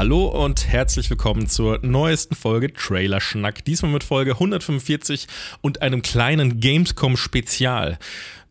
Hallo und herzlich willkommen zur neuesten Folge Trailer Schnack. Diesmal mit Folge 145 und einem kleinen Gamescom Spezial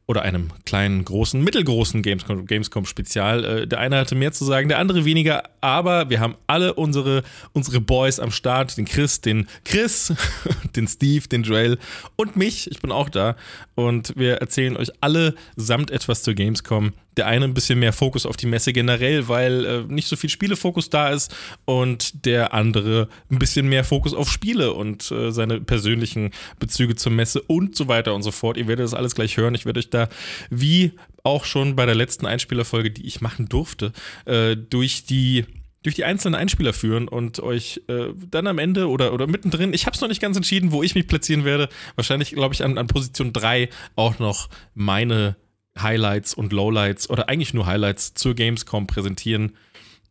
oder einem kleinen, großen, mittelgroßen Gamescom, Gamescom Spezial. Äh, der eine hatte mehr zu sagen, der andere weniger, aber wir haben alle unsere, unsere Boys am Start, den Chris, den Chris, den Steve, den Joel und mich. Ich bin auch da und wir erzählen euch alle samt etwas zur Gamescom. Der eine ein bisschen mehr Fokus auf die Messe generell, weil äh, nicht so viel Spielefokus da ist und der andere ein bisschen mehr Fokus auf Spiele und äh, seine persönlichen Bezüge zur Messe und so weiter und so fort. Ihr werdet das alles gleich hören. Ich werde euch da wie auch schon bei der letzten Einspielerfolge, die ich machen durfte, äh, durch die durch die einzelnen Einspieler führen und euch äh, dann am Ende oder, oder mittendrin, ich habe es noch nicht ganz entschieden, wo ich mich platzieren werde. Wahrscheinlich, glaube ich, an, an Position 3 auch noch meine Highlights und Lowlights oder eigentlich nur Highlights zur Gamescom präsentieren.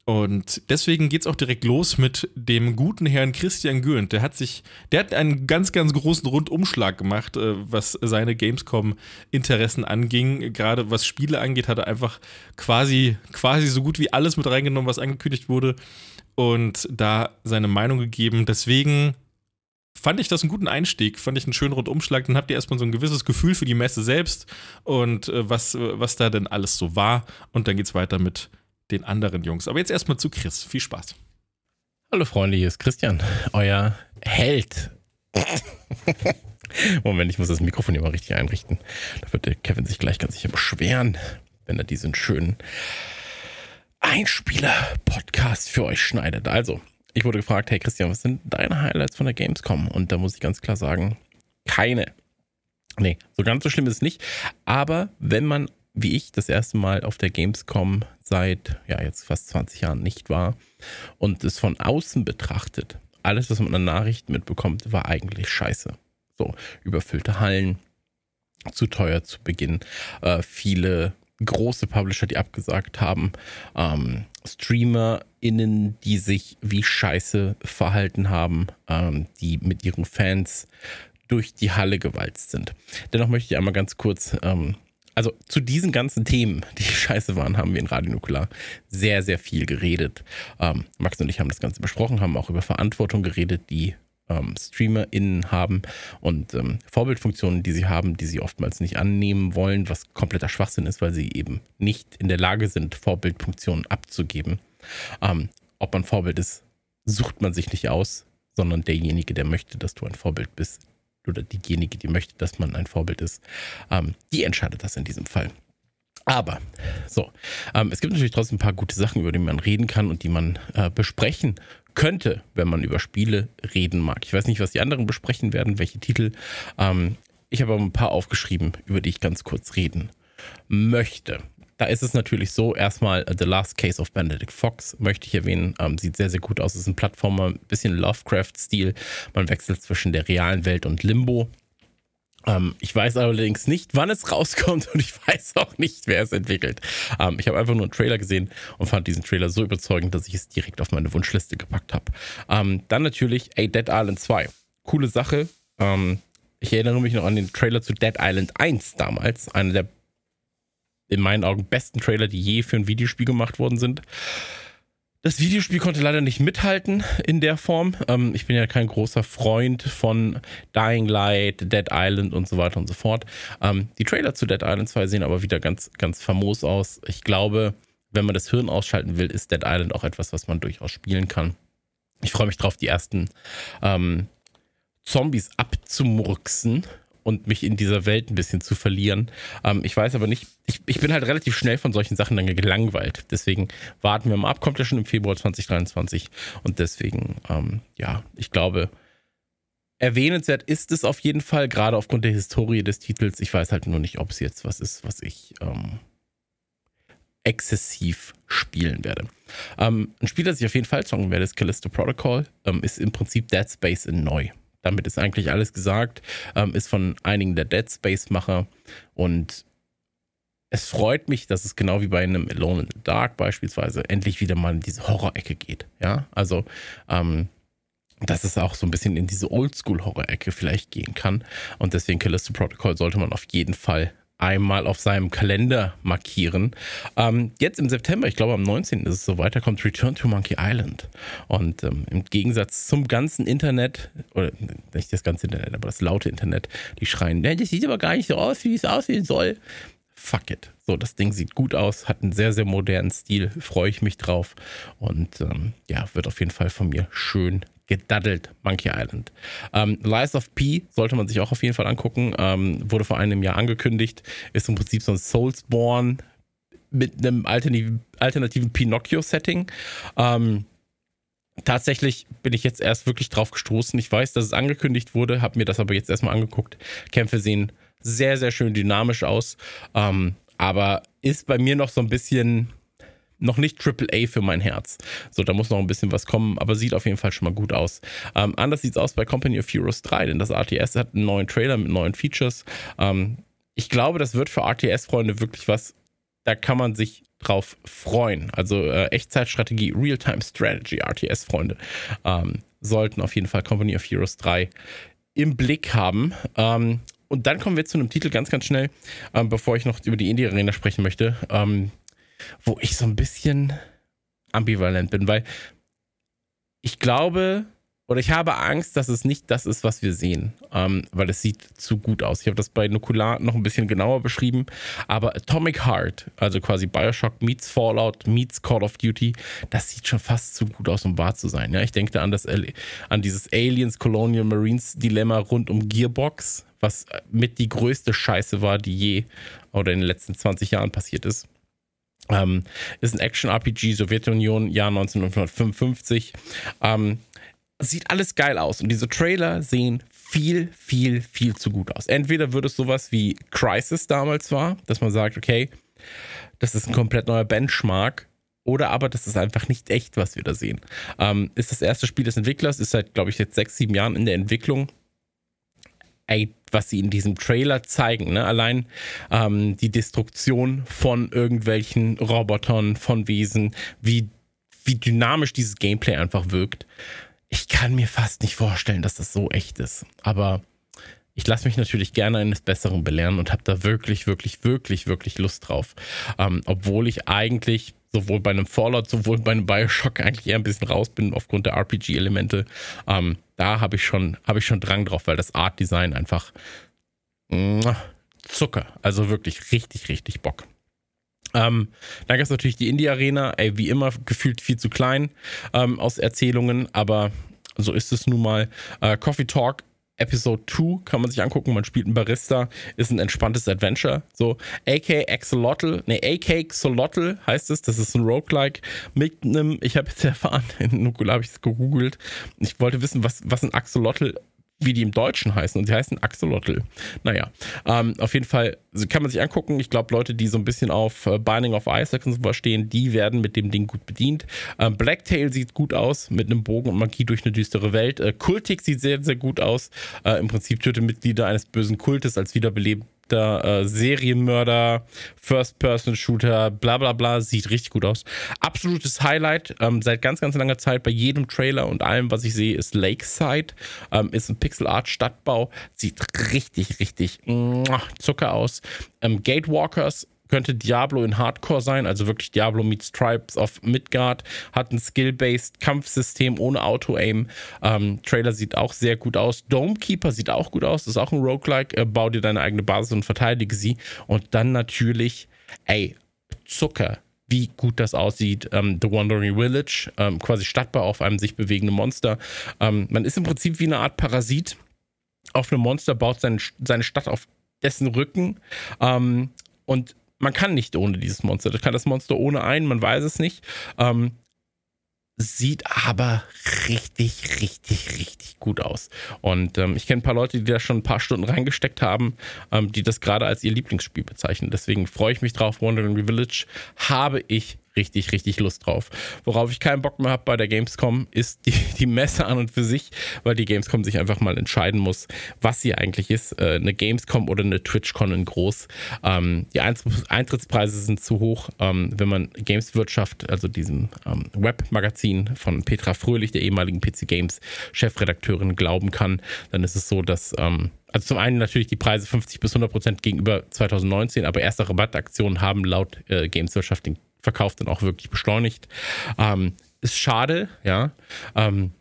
Und deswegen geht es auch direkt los mit dem guten Herrn Christian Gürnt. Der hat sich, der hat einen ganz, ganz großen Rundumschlag gemacht, äh, was seine Gamescom-Interessen anging. Gerade was Spiele angeht, hat er einfach quasi, quasi so gut wie alles mit reingenommen, was angekündigt wurde. Und da seine Meinung gegeben. Deswegen fand ich das einen guten Einstieg, fand ich einen schönen Rundumschlag. Dann habt ihr erstmal so ein gewisses Gefühl für die Messe selbst und äh, was, was da denn alles so war. Und dann geht es weiter mit den anderen Jungs. Aber jetzt erstmal zu Chris. Viel Spaß. Hallo Freunde, hier ist Christian, euer Held. Moment, ich muss das Mikrofon hier mal richtig einrichten. Da wird der Kevin sich gleich ganz sicher beschweren, wenn er diesen schönen Einspieler-Podcast für euch schneidet. Also, ich wurde gefragt, hey Christian, was sind deine Highlights von der Gamescom? Und da muss ich ganz klar sagen, keine. Nee, so ganz so schlimm ist es nicht. Aber wenn man wie ich das erste Mal auf der Gamescom seit, ja, jetzt fast 20 Jahren nicht war und es von außen betrachtet, alles, was man an Nachrichten mitbekommt, war eigentlich scheiße. So, überfüllte Hallen, zu teuer zu Beginn, äh, viele große Publisher, die abgesagt haben, ähm, StreamerInnen, die sich wie scheiße verhalten haben, ähm, die mit ihren Fans durch die Halle gewalzt sind. Dennoch möchte ich einmal ganz kurz ähm, also zu diesen ganzen Themen, die scheiße waren, haben wir in Radio Nukular sehr, sehr viel geredet. Ähm, Max und ich haben das Ganze besprochen, haben auch über Verantwortung geredet, die ähm, StreamerInnen haben und ähm, Vorbildfunktionen, die sie haben, die sie oftmals nicht annehmen wollen, was kompletter Schwachsinn ist, weil sie eben nicht in der Lage sind, Vorbildfunktionen abzugeben. Ähm, ob man Vorbild ist, sucht man sich nicht aus, sondern derjenige, der möchte, dass du ein Vorbild bist, oder diejenige, die möchte, dass man ein Vorbild ist, ähm, die entscheidet das in diesem Fall. Aber so, ähm, es gibt natürlich trotzdem ein paar gute Sachen, über die man reden kann und die man äh, besprechen könnte, wenn man über Spiele reden mag. Ich weiß nicht, was die anderen besprechen werden, welche Titel. Ähm, ich habe aber ein paar aufgeschrieben, über die ich ganz kurz reden möchte. Da ist es natürlich so, erstmal uh, The Last Case of Benedict Fox möchte ich erwähnen. Ähm, sieht sehr, sehr gut aus. Ist ein Plattformer, ein bisschen Lovecraft-Stil. Man wechselt zwischen der realen Welt und Limbo. Ähm, ich weiß allerdings nicht, wann es rauskommt und ich weiß auch nicht, wer es entwickelt. Ähm, ich habe einfach nur einen Trailer gesehen und fand diesen Trailer so überzeugend, dass ich es direkt auf meine Wunschliste gepackt habe. Ähm, dann natürlich A Dead Island 2. Coole Sache. Ähm, ich erinnere mich noch an den Trailer zu Dead Island 1 damals. Einer der in meinen Augen besten Trailer, die je für ein Videospiel gemacht worden sind. Das Videospiel konnte leider nicht mithalten in der Form. Ähm, ich bin ja kein großer Freund von Dying Light, Dead Island und so weiter und so fort. Ähm, die Trailer zu Dead Island 2 sehen aber wieder ganz, ganz famos aus. Ich glaube, wenn man das Hirn ausschalten will, ist Dead Island auch etwas, was man durchaus spielen kann. Ich freue mich drauf, die ersten ähm, Zombies abzumurksen und mich in dieser Welt ein bisschen zu verlieren. Ähm, ich weiß aber nicht, ich, ich bin halt relativ schnell von solchen Sachen dann gelangweilt. Deswegen warten wir mal ab, kommt ja schon im Februar 2023 und deswegen, ähm, ja, ich glaube, erwähnenswert ist es auf jeden Fall, gerade aufgrund der Historie des Titels. Ich weiß halt nur nicht, ob es jetzt was ist, was ich ähm, exzessiv spielen werde. Ähm, ein Spiel, das ich auf jeden Fall zocken werde, ist Callisto Protocol. Ähm, ist im Prinzip Dead Space in neu. Damit ist eigentlich alles gesagt. Ähm, ist von einigen der Dead Space-Macher und es freut mich, dass es genau wie bei einem Alone in the Dark beispielsweise endlich wieder mal in diese Horror-Ecke geht. Ja, also ähm, dass es auch so ein bisschen in diese Oldschool-Horror-Ecke vielleicht gehen kann. Und deswegen Callisto Protocol sollte man auf jeden Fall einmal auf seinem Kalender markieren. Ähm, jetzt im September, ich glaube am 19. ist es so weiter, kommt Return to Monkey Island. Und ähm, im Gegensatz zum ganzen Internet, oder nicht das ganze Internet, aber das laute Internet, die schreien, ja, das sieht aber gar nicht so aus, wie es aussehen soll. Fuck it. So, das Ding sieht gut aus, hat einen sehr, sehr modernen Stil, freue ich mich drauf. Und ähm, ja, wird auf jeden Fall von mir schön gedaddelt, Monkey Island. Ähm, Lies of P sollte man sich auch auf jeden Fall angucken. Ähm, wurde vor einem Jahr angekündigt. Ist im Prinzip so ein Soulsborne mit einem alternativen, alternativen Pinocchio-Setting. Ähm, tatsächlich bin ich jetzt erst wirklich drauf gestoßen. Ich weiß, dass es angekündigt wurde, habe mir das aber jetzt erstmal angeguckt. Kämpfe sehen sehr, sehr schön dynamisch aus. Ähm, aber ist bei mir noch so ein bisschen noch nicht AAA für mein Herz. So, da muss noch ein bisschen was kommen, aber sieht auf jeden Fall schon mal gut aus. Ähm, anders sieht es aus bei Company of Heroes 3, denn das RTS hat einen neuen Trailer mit neuen Features. Ähm, ich glaube, das wird für RTS-Freunde wirklich was, da kann man sich drauf freuen. Also äh, Echtzeitstrategie, Real-Time Strategy, RTS-Freunde ähm, sollten auf jeden Fall Company of Heroes 3 im Blick haben. Ähm, und dann kommen wir zu einem Titel ganz, ganz schnell, ähm, bevor ich noch über die Indie-Arena sprechen möchte. Wo ich so ein bisschen ambivalent bin, weil ich glaube oder ich habe Angst, dass es nicht das ist, was wir sehen, ähm, weil es sieht zu gut aus. Ich habe das bei Nukular noch ein bisschen genauer beschrieben, aber Atomic Heart, also quasi Bioshock meets Fallout meets Call of Duty, das sieht schon fast zu gut aus, um wahr zu sein. Ja, ich denke da an, das, an dieses Aliens Colonial Marines Dilemma rund um Gearbox, was mit die größte Scheiße war, die je oder in den letzten 20 Jahren passiert ist. Ähm, ist ein Action-RPG, Sowjetunion, Jahr 1955. Ähm, sieht alles geil aus und diese Trailer sehen viel, viel, viel zu gut aus. Entweder wird es sowas wie Crisis damals war, dass man sagt, okay, das ist ein komplett neuer Benchmark, oder aber das ist einfach nicht echt, was wir da sehen. Ähm, ist das erste Spiel des Entwicklers, ist seit, glaube ich, jetzt sechs, sieben Jahren in der Entwicklung was sie in diesem Trailer zeigen, ne? allein ähm, die Destruktion von irgendwelchen Robotern, von Wesen, wie, wie dynamisch dieses Gameplay einfach wirkt. Ich kann mir fast nicht vorstellen, dass das so echt ist. Aber ich lasse mich natürlich gerne eines Besseren belehren und habe da wirklich, wirklich, wirklich, wirklich Lust drauf. Ähm, obwohl ich eigentlich sowohl bei einem Fallout, sowohl bei einem Bioshock eigentlich eher ein bisschen raus bin aufgrund der RPG-Elemente. Ähm, da habe ich schon, ich schon Drang drauf, weil das Art-Design einfach Zucker. Also wirklich richtig, richtig Bock. Ähm, dann gab es natürlich die Indie-Arena, ey, wie immer gefühlt viel zu klein ähm, aus Erzählungen, aber so ist es nun mal. Äh, Coffee Talk Episode 2 kann man sich angucken. Man spielt einen Barista, ist ein entspanntes Adventure. So, AK Axolotl, ne, AK Xolotl heißt es. Das ist ein Roguelike mit einem, ich habe jetzt erfahren, in Nukula habe ich es gegoogelt. Ich wollte wissen, was, was ein Axolotl wie die im Deutschen heißen. Und die heißen Axolotl. Naja, ähm, auf jeden Fall kann man sich angucken. Ich glaube, Leute, die so ein bisschen auf äh, Binding of Isaac und so stehen, die werden mit dem Ding gut bedient. Ähm, Blacktail sieht gut aus, mit einem Bogen und Magie durch eine düstere Welt. Äh, Kultik sieht sehr, sehr gut aus. Äh, Im Prinzip tötet Mitglieder eines bösen Kultes als wiederbelebend äh, Serienmörder, First-Person-Shooter, bla bla bla, sieht richtig gut aus. Absolutes Highlight ähm, seit ganz, ganz langer Zeit bei jedem Trailer und allem, was ich sehe, ist Lakeside. Ähm, ist ein Pixel-Art-Stadtbau, sieht richtig, richtig Zucker aus. Ähm, Gatewalkers könnte Diablo in Hardcore sein, also wirklich Diablo meets Tribes of Midgard, hat ein Skill-Based Kampfsystem ohne Auto-Aim. Ähm, Trailer sieht auch sehr gut aus. Domekeeper sieht auch gut aus, ist auch ein Roguelike. Äh, bau dir deine eigene Basis und verteidige sie. Und dann natürlich, ey, Zucker wie gut das aussieht. Ähm, The Wandering Village, ähm, quasi Stadtbau auf einem sich bewegenden Monster. Ähm, man ist im Prinzip wie eine Art Parasit auf einem Monster, baut seine, seine Stadt auf dessen Rücken ähm, und man kann nicht ohne dieses Monster. Das kann das Monster ohne einen, man weiß es nicht. Ähm, sieht aber richtig, richtig, richtig gut aus. Und ähm, ich kenne ein paar Leute, die da schon ein paar Stunden reingesteckt haben, ähm, die das gerade als ihr Lieblingsspiel bezeichnen. Deswegen freue ich mich drauf. Wandering Village habe ich richtig, richtig Lust drauf. Worauf ich keinen Bock mehr habe bei der Gamescom, ist die, die Messe an und für sich, weil die Gamescom sich einfach mal entscheiden muss, was sie eigentlich ist. Äh, eine Gamescom oder eine TwitchCon in groß. Ähm, die Eintrittspreise sind zu hoch. Ähm, wenn man Gameswirtschaft, also diesem ähm, Webmagazin von Petra Fröhlich, der ehemaligen PC Games Chefredakteurin, glauben kann, dann ist es so, dass ähm, also zum einen natürlich die Preise 50 bis 100 Prozent gegenüber 2019, aber erste Rabattaktionen haben laut äh, Gameswirtschaft den Verkauf dann auch wirklich beschleunigt. Ähm, ist schade, ja, ähm,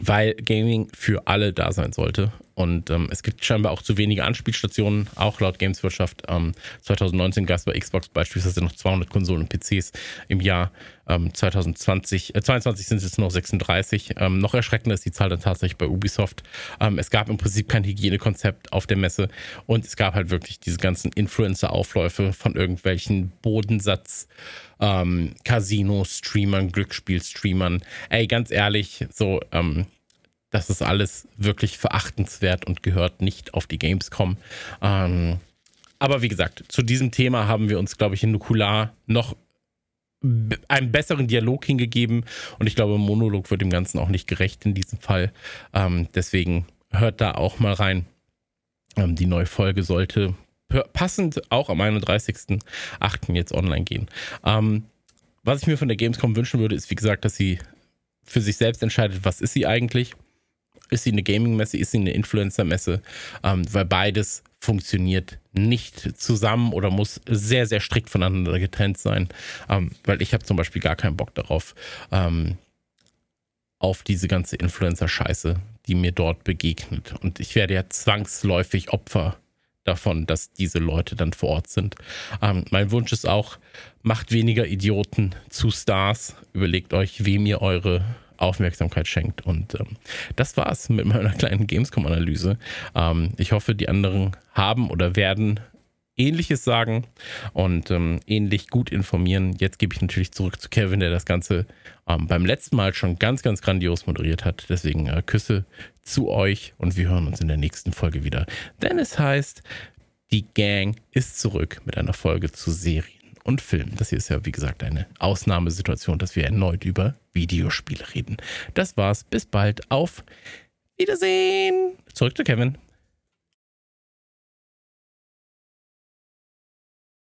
weil Gaming für alle da sein sollte. Und ähm, es gibt scheinbar auch zu wenige Anspielstationen, auch laut Gameswirtschaft. Ähm, 2019 gab es bei Xbox beispielsweise noch 200 Konsolen und PCs im Jahr. Ähm, 2020, äh, 22 sind es jetzt noch 36. Ähm, noch erschreckender ist die Zahl dann tatsächlich bei Ubisoft. Ähm, es gab im Prinzip kein Hygienekonzept auf der Messe und es gab halt wirklich diese ganzen Influencer-Aufläufe von irgendwelchen Bodensatz. Ähm, Casino-Streamern, Glücksspiel-Streamern. Ey, ganz ehrlich, so, ähm, das ist alles wirklich verachtenswert und gehört nicht auf die Gamescom. Ähm, aber wie gesagt, zu diesem Thema haben wir uns, glaube ich, in Nukular noch einen besseren Dialog hingegeben und ich glaube, Monolog wird dem Ganzen auch nicht gerecht in diesem Fall. Ähm, deswegen hört da auch mal rein. Ähm, die neue Folge sollte passend auch am 31.08. jetzt online gehen. Ähm, was ich mir von der Gamescom wünschen würde, ist, wie gesagt, dass sie für sich selbst entscheidet, was ist sie eigentlich ist sie eine Gaming-Messe? Ist sie eine Influencer-Messe? Ähm, weil beides funktioniert nicht zusammen oder muss sehr, sehr strikt voneinander getrennt sein. Ähm, weil ich habe zum Beispiel gar keinen Bock darauf, ähm, auf diese ganze Influencer-Scheiße, die mir dort begegnet. Und ich werde ja zwangsläufig Opfer davon, dass diese Leute dann vor Ort sind. Ähm, mein Wunsch ist auch, macht weniger Idioten zu Stars. Überlegt euch, wem ihr eure Aufmerksamkeit schenkt. Und ähm, das war's mit meiner kleinen Gamescom-Analyse. Ähm, ich hoffe, die anderen haben oder werden Ähnliches sagen und ähm, ähnlich gut informieren. Jetzt gebe ich natürlich zurück zu Kevin, der das Ganze ähm, beim letzten Mal schon ganz, ganz grandios moderiert hat. Deswegen äh, Küsse zu euch und wir hören uns in der nächsten Folge wieder. Denn es heißt, die Gang ist zurück mit einer Folge zu Serien und Film. Das hier ist ja, wie gesagt, eine Ausnahmesituation, dass wir erneut über Videospiele reden. Das war's. Bis bald. Auf Wiedersehen. Zurück zu Kevin.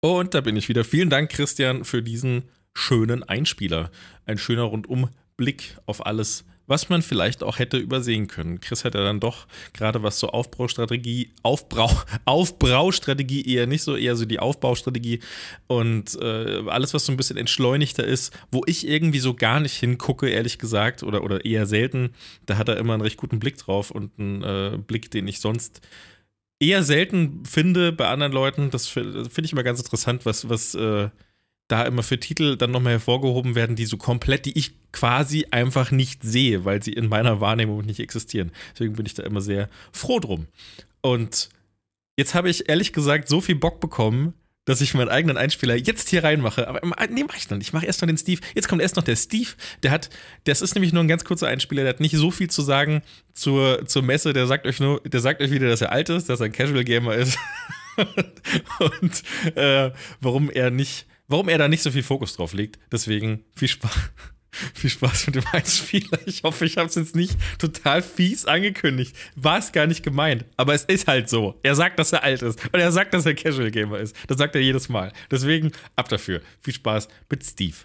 Und da bin ich wieder. Vielen Dank, Christian, für diesen schönen Einspieler. Ein schöner Rundumblick auf alles, was man vielleicht auch hätte übersehen können. Chris hat ja dann doch gerade was zur Aufbaustrategie, Aufbrau, Aufbraustrategie eher nicht so, eher so die Aufbaustrategie und äh, alles, was so ein bisschen entschleunigter ist, wo ich irgendwie so gar nicht hingucke, ehrlich gesagt, oder, oder eher selten, da hat er immer einen recht guten Blick drauf und einen äh, Blick, den ich sonst eher selten finde bei anderen Leuten. Das finde ich immer ganz interessant, was, was äh, da immer für Titel dann nochmal hervorgehoben werden, die so komplett, die ich quasi einfach nicht sehe, weil sie in meiner Wahrnehmung nicht existieren. Deswegen bin ich da immer sehr froh drum. Und jetzt habe ich ehrlich gesagt so viel Bock bekommen, dass ich meinen eigenen Einspieler jetzt hier reinmache. Aber nee, mach ich noch nicht. Ich mache erst noch den Steve. Jetzt kommt erst noch der Steve. Der hat, das ist nämlich nur ein ganz kurzer Einspieler, der hat nicht so viel zu sagen zur, zur Messe. Der sagt euch nur, der sagt euch wieder, dass er alt ist, dass er ein Casual Gamer ist. und äh, warum er nicht warum er da nicht so viel Fokus drauf legt. Deswegen viel Spaß. Viel Spaß mit dem Einspieler. Ich hoffe, ich habe es jetzt nicht total fies angekündigt. War es gar nicht gemeint. Aber es ist halt so. Er sagt, dass er alt ist. Und er sagt, dass er Casual Gamer ist. Das sagt er jedes Mal. Deswegen ab dafür. Viel Spaß mit Steve.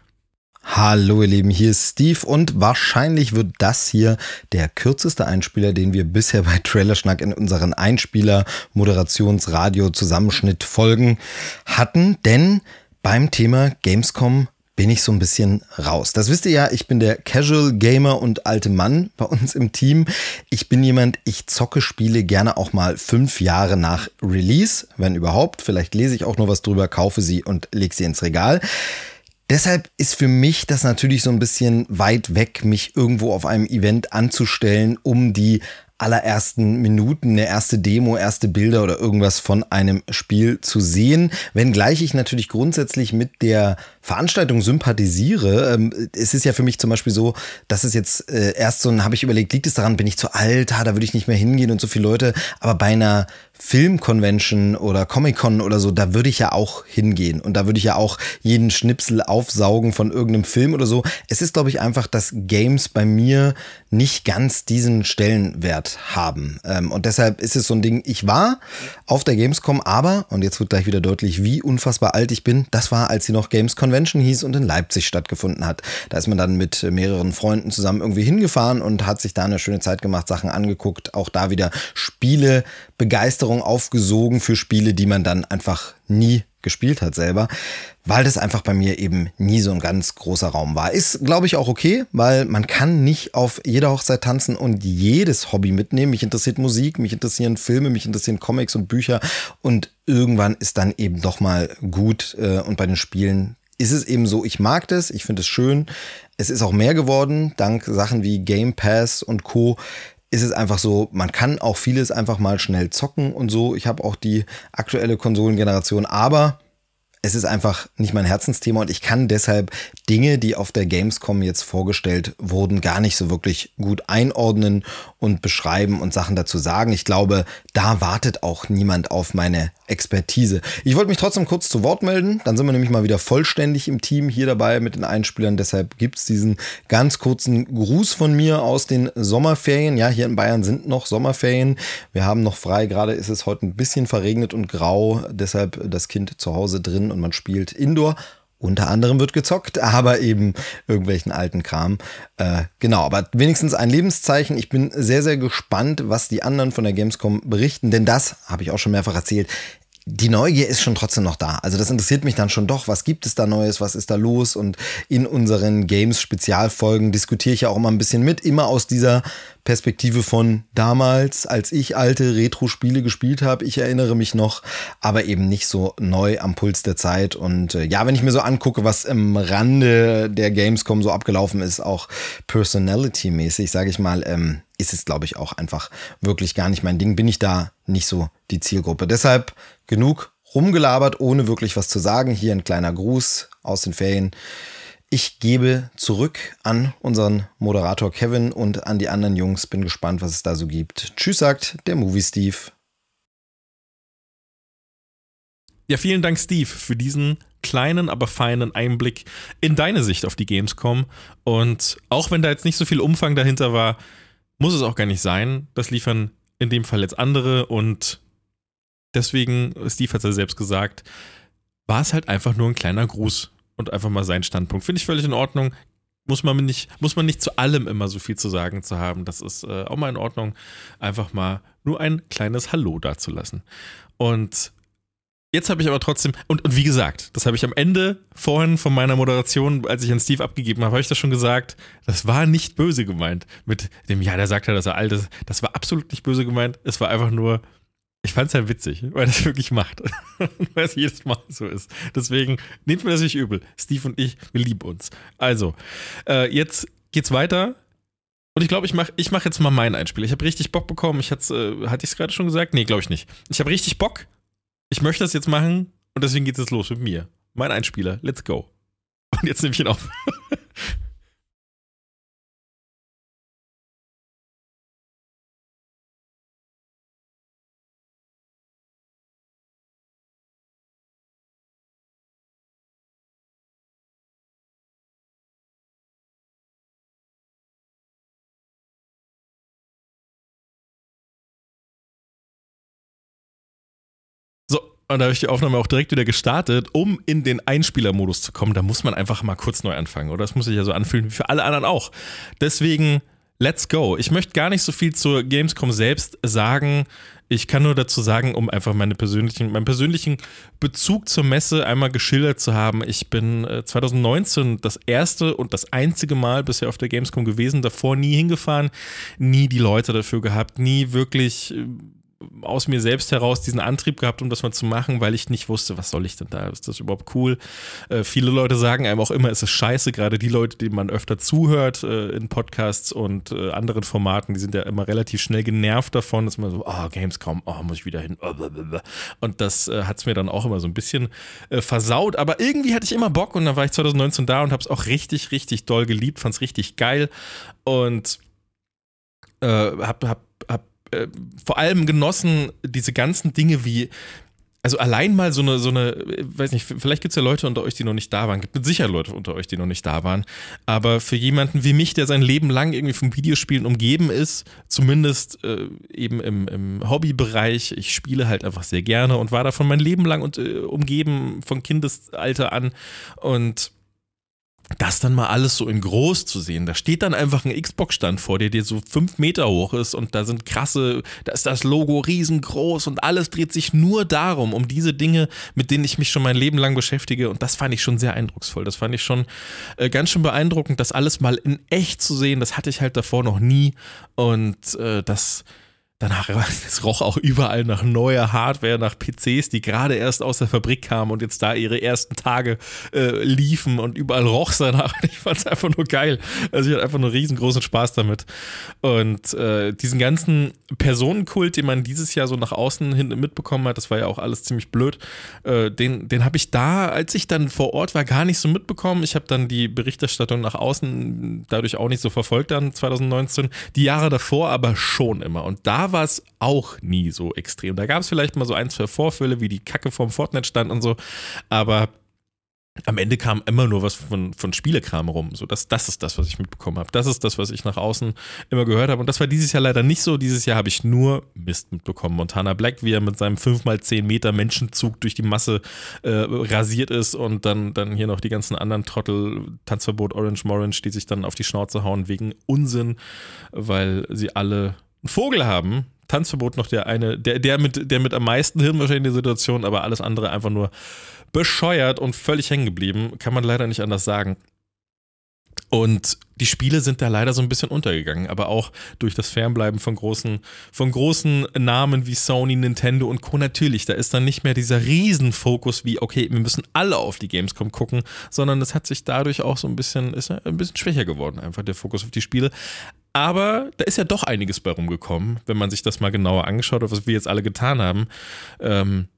Hallo ihr Lieben, hier ist Steve und wahrscheinlich wird das hier der kürzeste Einspieler, den wir bisher bei Trailerschnack in unseren Einspieler Moderations Radio Zusammenschnitt Folgen hatten, denn beim Thema Gamescom bin ich so ein bisschen raus. Das wisst ihr ja, ich bin der Casual Gamer und alte Mann bei uns im Team. Ich bin jemand, ich zocke Spiele gerne auch mal fünf Jahre nach Release, wenn überhaupt. Vielleicht lese ich auch nur was drüber, kaufe sie und lege sie ins Regal. Deshalb ist für mich das natürlich so ein bisschen weit weg, mich irgendwo auf einem Event anzustellen, um die allerersten Minuten, eine erste Demo, erste Bilder oder irgendwas von einem Spiel zu sehen. Wenngleich ich natürlich grundsätzlich mit der Veranstaltung sympathisiere. Ähm, es ist ja für mich zum Beispiel so, dass es jetzt äh, erst so, habe ich überlegt, liegt es daran, bin ich zu alt, da würde ich nicht mehr hingehen und so viele Leute. Aber bei einer Filmconvention oder Comic-Con oder so, da würde ich ja auch hingehen und da würde ich ja auch jeden Schnipsel aufsaugen von irgendeinem Film oder so. Es ist, glaube ich, einfach, dass Games bei mir nicht ganz diesen Stellenwert haben. Ähm, und deshalb ist es so ein Ding, ich war auf der Gamescom, aber, und jetzt wird gleich wieder deutlich, wie unfassbar alt ich bin, das war, als sie noch Games Convention hieß und in Leipzig stattgefunden hat. Da ist man dann mit mehreren Freunden zusammen irgendwie hingefahren und hat sich da eine schöne Zeit gemacht, Sachen angeguckt, auch da wieder Spiele, Begeisterung aufgesogen für Spiele, die man dann einfach nie gespielt hat selber, weil das einfach bei mir eben nie so ein ganz großer Raum war. Ist, glaube ich, auch okay, weil man kann nicht auf jeder Hochzeit tanzen und jedes Hobby mitnehmen. Mich interessiert Musik, mich interessieren Filme, mich interessieren Comics und Bücher und irgendwann ist dann eben doch mal gut äh, und bei den Spielen ist es eben so, ich mag das, ich finde es schön. Es ist auch mehr geworden, dank Sachen wie Game Pass und Co ist es einfach so, man kann auch vieles einfach mal schnell zocken und so. Ich habe auch die aktuelle Konsolengeneration, aber es ist einfach nicht mein Herzensthema und ich kann deshalb Dinge, die auf der Gamescom jetzt vorgestellt wurden, gar nicht so wirklich gut einordnen und beschreiben und Sachen dazu sagen. Ich glaube, da wartet auch niemand auf meine Expertise. Ich wollte mich trotzdem kurz zu Wort melden. Dann sind wir nämlich mal wieder vollständig im Team hier dabei mit den Einspielern. Deshalb gibt es diesen ganz kurzen Gruß von mir aus den Sommerferien. Ja, hier in Bayern sind noch Sommerferien. Wir haben noch frei. Gerade ist es heute ein bisschen verregnet und grau. Deshalb das Kind zu Hause drin und man spielt Indoor. Unter anderem wird gezockt, aber eben irgendwelchen alten Kram. Äh, genau, aber wenigstens ein Lebenszeichen. Ich bin sehr, sehr gespannt, was die anderen von der Gamescom berichten, denn das habe ich auch schon mehrfach erzählt die Neugier ist schon trotzdem noch da. Also das interessiert mich dann schon doch. Was gibt es da Neues? Was ist da los? Und in unseren Games-Spezialfolgen diskutiere ich ja auch immer ein bisschen mit, immer aus dieser Perspektive von damals, als ich alte Retro-Spiele gespielt habe. Ich erinnere mich noch, aber eben nicht so neu am Puls der Zeit. Und äh, ja, wenn ich mir so angucke, was im Rande der Gamescom so abgelaufen ist, auch personality-mäßig, sage ich mal, ähm, ist es, glaube ich, auch einfach wirklich gar nicht mein Ding. Bin ich da nicht so die Zielgruppe. Deshalb genug rumgelabert, ohne wirklich was zu sagen. Hier ein kleiner Gruß aus den Ferien. Ich gebe zurück an unseren Moderator Kevin und an die anderen Jungs. Bin gespannt, was es da so gibt. Tschüss, sagt der Movie Steve. Ja, vielen Dank, Steve, für diesen kleinen, aber feinen Einblick in deine Sicht auf die Gamescom. Und auch wenn da jetzt nicht so viel Umfang dahinter war, muss es auch gar nicht sein. Das liefern in dem Fall jetzt andere und deswegen, Steve hat es ja selbst gesagt, war es halt einfach nur ein kleiner Gruß und einfach mal sein Standpunkt. Finde ich völlig in Ordnung. Muss man, nicht, muss man nicht zu allem immer so viel zu sagen zu haben. Das ist äh, auch mal in Ordnung, einfach mal nur ein kleines Hallo dazulassen. Und Jetzt habe ich aber trotzdem, und, und wie gesagt, das habe ich am Ende vorhin von meiner Moderation, als ich an Steve abgegeben habe, habe ich das schon gesagt, das war nicht böse gemeint. Mit dem, ja, der sagt ja, dass er alt ist. Das war absolut nicht böse gemeint. Es war einfach nur, ich fand es ja witzig, weil es wirklich macht. weil es jedes Mal so ist. Deswegen nehmt mir das nicht übel. Steve und ich, wir lieben uns. Also, äh, jetzt geht's weiter. Und ich glaube, ich mache ich mach jetzt mal meinen Einspiel. Ich habe richtig Bock bekommen. Ich hatte, äh, hatte ich es gerade schon gesagt? Nee, glaube ich nicht. Ich habe richtig Bock ich möchte das jetzt machen und deswegen geht es los mit mir. Mein Einspieler, let's go. Und jetzt nehme ich ihn auf. Und da habe ich die Aufnahme auch direkt wieder gestartet, um in den Einspielermodus zu kommen. Da muss man einfach mal kurz neu anfangen, oder? Das muss sich ja so anfühlen wie für alle anderen auch. Deswegen, let's go. Ich möchte gar nicht so viel zur Gamescom selbst sagen. Ich kann nur dazu sagen, um einfach meine persönlichen, meinen persönlichen Bezug zur Messe einmal geschildert zu haben. Ich bin 2019 äh, das erste und das einzige Mal bisher auf der Gamescom gewesen, davor nie hingefahren, nie die Leute dafür gehabt, nie wirklich äh, aus mir selbst heraus diesen Antrieb gehabt, um das mal zu machen, weil ich nicht wusste, was soll ich denn da? Ist das überhaupt cool? Äh, viele Leute sagen einem auch immer, es ist scheiße, gerade die Leute, denen man öfter zuhört äh, in Podcasts und äh, anderen Formaten, die sind ja immer relativ schnell genervt davon, dass man so, oh, Gamescom, oh, muss ich wieder hin. Und das äh, hat es mir dann auch immer so ein bisschen äh, versaut, aber irgendwie hatte ich immer Bock und dann war ich 2019 da und habe es auch richtig, richtig doll geliebt, fand es richtig geil und äh, hab, hab äh, vor allem genossen, diese ganzen Dinge wie also allein mal so eine, so eine, weiß nicht, vielleicht gibt es ja Leute unter euch, die noch nicht da waren. Gibt Sicherheit Leute unter euch, die noch nicht da waren. Aber für jemanden wie mich, der sein Leben lang irgendwie vom Videospielen umgeben ist, zumindest äh, eben im, im Hobbybereich, ich spiele halt einfach sehr gerne und war davon mein Leben lang und, äh, umgeben von Kindesalter an. Und das dann mal alles so in groß zu sehen. Da steht dann einfach ein Xbox-Stand vor dir, der so fünf Meter hoch ist und da sind krasse, da ist das Logo riesengroß und alles dreht sich nur darum, um diese Dinge, mit denen ich mich schon mein Leben lang beschäftige und das fand ich schon sehr eindrucksvoll. Das fand ich schon äh, ganz schön beeindruckend, das alles mal in echt zu sehen. Das hatte ich halt davor noch nie und äh, das Danach, es roch auch überall nach neuer Hardware, nach PCs, die gerade erst aus der Fabrik kamen und jetzt da ihre ersten Tage äh, liefen und überall roch es danach. Ich fand es einfach nur geil. Also ich hatte einfach nur riesengroßen Spaß damit. Und äh, diesen ganzen Personenkult, den man dieses Jahr so nach außen hin mitbekommen hat, das war ja auch alles ziemlich blöd, äh, den, den habe ich da, als ich dann vor Ort war, gar nicht so mitbekommen. Ich habe dann die Berichterstattung nach außen dadurch auch nicht so verfolgt dann 2019. Die Jahre davor aber schon immer. Und da war es auch nie so extrem. Da gab es vielleicht mal so ein, zwei Vorfälle, wie die Kacke vom Fortnite stand und so, aber am Ende kam immer nur was von, von Spielekram rum. So, das, das ist das, was ich mitbekommen habe. Das ist das, was ich nach außen immer gehört habe. Und das war dieses Jahr leider nicht so. Dieses Jahr habe ich nur Mist mitbekommen. Montana Black, wie er mit seinem 5x10 Meter Menschenzug durch die Masse äh, rasiert ist und dann, dann hier noch die ganzen anderen Trottel, Tanzverbot Orange Morange, die sich dann auf die Schnauze hauen wegen Unsinn, weil sie alle einen Vogel haben, Tanzverbot noch der eine, der, der, mit, der mit am meisten Hirn wahrscheinlich in der Situation, aber alles andere einfach nur bescheuert und völlig hängen geblieben. Kann man leider nicht anders sagen. Und die Spiele sind da leider so ein bisschen untergegangen, aber auch durch das Fernbleiben von großen, von großen Namen wie Sony, Nintendo und Co. Natürlich, da ist dann nicht mehr dieser Riesenfokus wie, okay, wir müssen alle auf die Gamescom gucken, sondern es hat sich dadurch auch so ein bisschen, ist ein bisschen schwächer geworden, einfach der Fokus auf die Spiele. Aber da ist ja doch einiges bei rumgekommen, wenn man sich das mal genauer angeschaut hat, was wir jetzt alle getan haben. Ähm,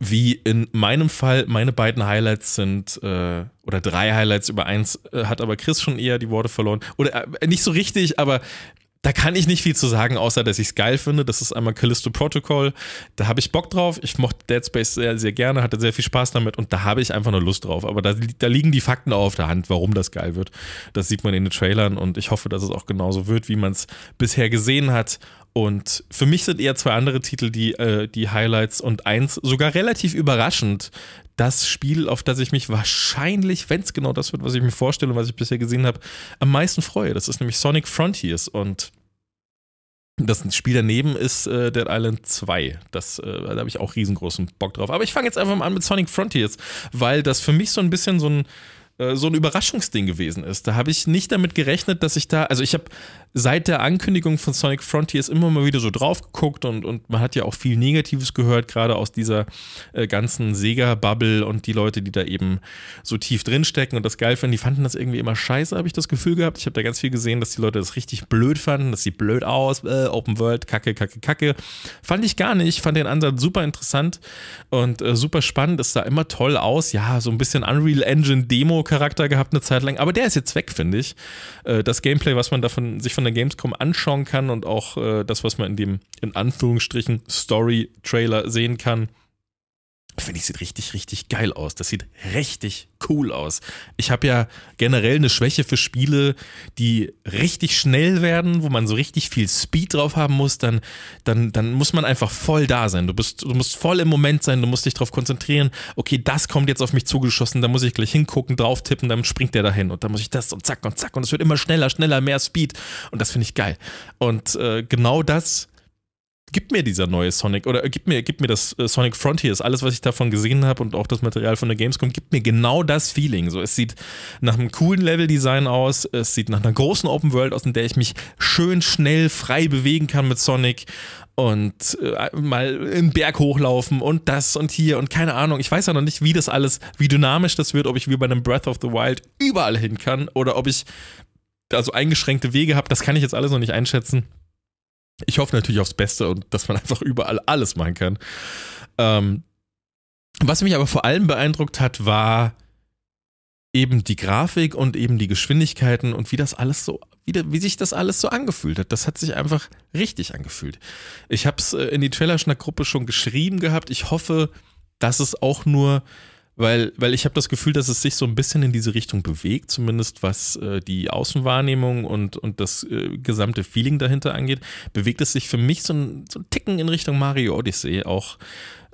wie in meinem Fall, meine beiden Highlights sind, äh, oder drei Highlights über eins, äh, hat aber Chris schon eher die Worte verloren. Oder äh, nicht so richtig, aber da kann ich nicht viel zu sagen, außer dass ich es geil finde. Das ist einmal Callisto Protocol. Da habe ich Bock drauf. Ich mochte Dead Space sehr, sehr gerne, hatte sehr viel Spaß damit und da habe ich einfach nur Lust drauf. Aber da, da liegen die Fakten auch auf der Hand, warum das geil wird. Das sieht man in den Trailern und ich hoffe, dass es auch genauso wird, wie man es bisher gesehen hat. Und für mich sind eher zwei andere Titel die, äh, die Highlights und eins sogar relativ überraschend. Das Spiel, auf das ich mich wahrscheinlich, wenn es genau das wird, was ich mir vorstelle und was ich bisher gesehen habe, am meisten freue. Das ist nämlich Sonic Frontiers. Und das Spiel daneben ist äh, Dead Island 2. Das, äh, da habe ich auch riesengroßen Bock drauf. Aber ich fange jetzt einfach mal an mit Sonic Frontiers, weil das für mich so ein bisschen so ein äh, so ein Überraschungsding gewesen ist. Da habe ich nicht damit gerechnet, dass ich da, also ich habe seit der Ankündigung von Sonic Frontiers immer mal wieder so drauf geguckt und, und man hat ja auch viel Negatives gehört, gerade aus dieser äh, ganzen Sega-Bubble und die Leute, die da eben so tief drinstecken und das geil finden, die fanden das irgendwie immer scheiße, habe ich das Gefühl gehabt. Ich habe da ganz viel gesehen, dass die Leute das richtig blöd fanden, das sieht blöd aus, äh, Open World, kacke, kacke, kacke. Fand ich gar nicht, fand den Ansatz super interessant und äh, super spannend, es sah immer toll aus, ja, so ein bisschen Unreal Engine Demo Charakter gehabt eine Zeit lang, aber der ist jetzt weg, finde ich. Äh, das Gameplay, was man davon sich von der Gamescom anschauen kann und auch äh, das, was man in dem in Anführungsstrichen Story-Trailer sehen kann, finde ich, sieht richtig, richtig geil aus. Das sieht richtig cool aus. Ich habe ja generell eine Schwäche für Spiele, die richtig schnell werden, wo man so richtig viel Speed drauf haben muss. Dann, dann, dann muss man einfach voll da sein. Du, bist, du musst voll im Moment sein, du musst dich darauf konzentrieren. Okay, das kommt jetzt auf mich zugeschossen, da muss ich gleich hingucken, drauf tippen, dann springt der dahin. Und dann muss ich das und zack und zack. Und es wird immer schneller, schneller, mehr Speed. Und das finde ich geil. Und äh, genau das gib mir dieser neue Sonic oder gib mir, gib mir das äh, Sonic Frontiers, alles, was ich davon gesehen habe und auch das Material von der Gamescom, gibt mir genau das Feeling. So, es sieht nach einem coolen Level-Design aus, es sieht nach einer großen Open World aus, in der ich mich schön schnell frei bewegen kann mit Sonic und äh, mal einen Berg hochlaufen und das und hier und keine Ahnung. Ich weiß ja noch nicht, wie das alles, wie dynamisch das wird, ob ich wie bei einem Breath of the Wild überall hin kann oder ob ich also eingeschränkte Wege habe. Das kann ich jetzt alles noch nicht einschätzen. Ich hoffe natürlich aufs Beste und dass man einfach überall alles machen kann. Ähm, was mich aber vor allem beeindruckt hat, war eben die Grafik und eben die Geschwindigkeiten und wie das alles so, wie, wie sich das alles so angefühlt hat. Das hat sich einfach richtig angefühlt. Ich habe es äh, in die Trailerschnack-Gruppe schon geschrieben gehabt. Ich hoffe, dass es auch nur weil, weil ich habe das Gefühl, dass es sich so ein bisschen in diese Richtung bewegt, zumindest was äh, die Außenwahrnehmung und, und das äh, gesamte Feeling dahinter angeht, bewegt es sich für mich so ein, so ein Ticken in Richtung Mario Odyssey. Auch,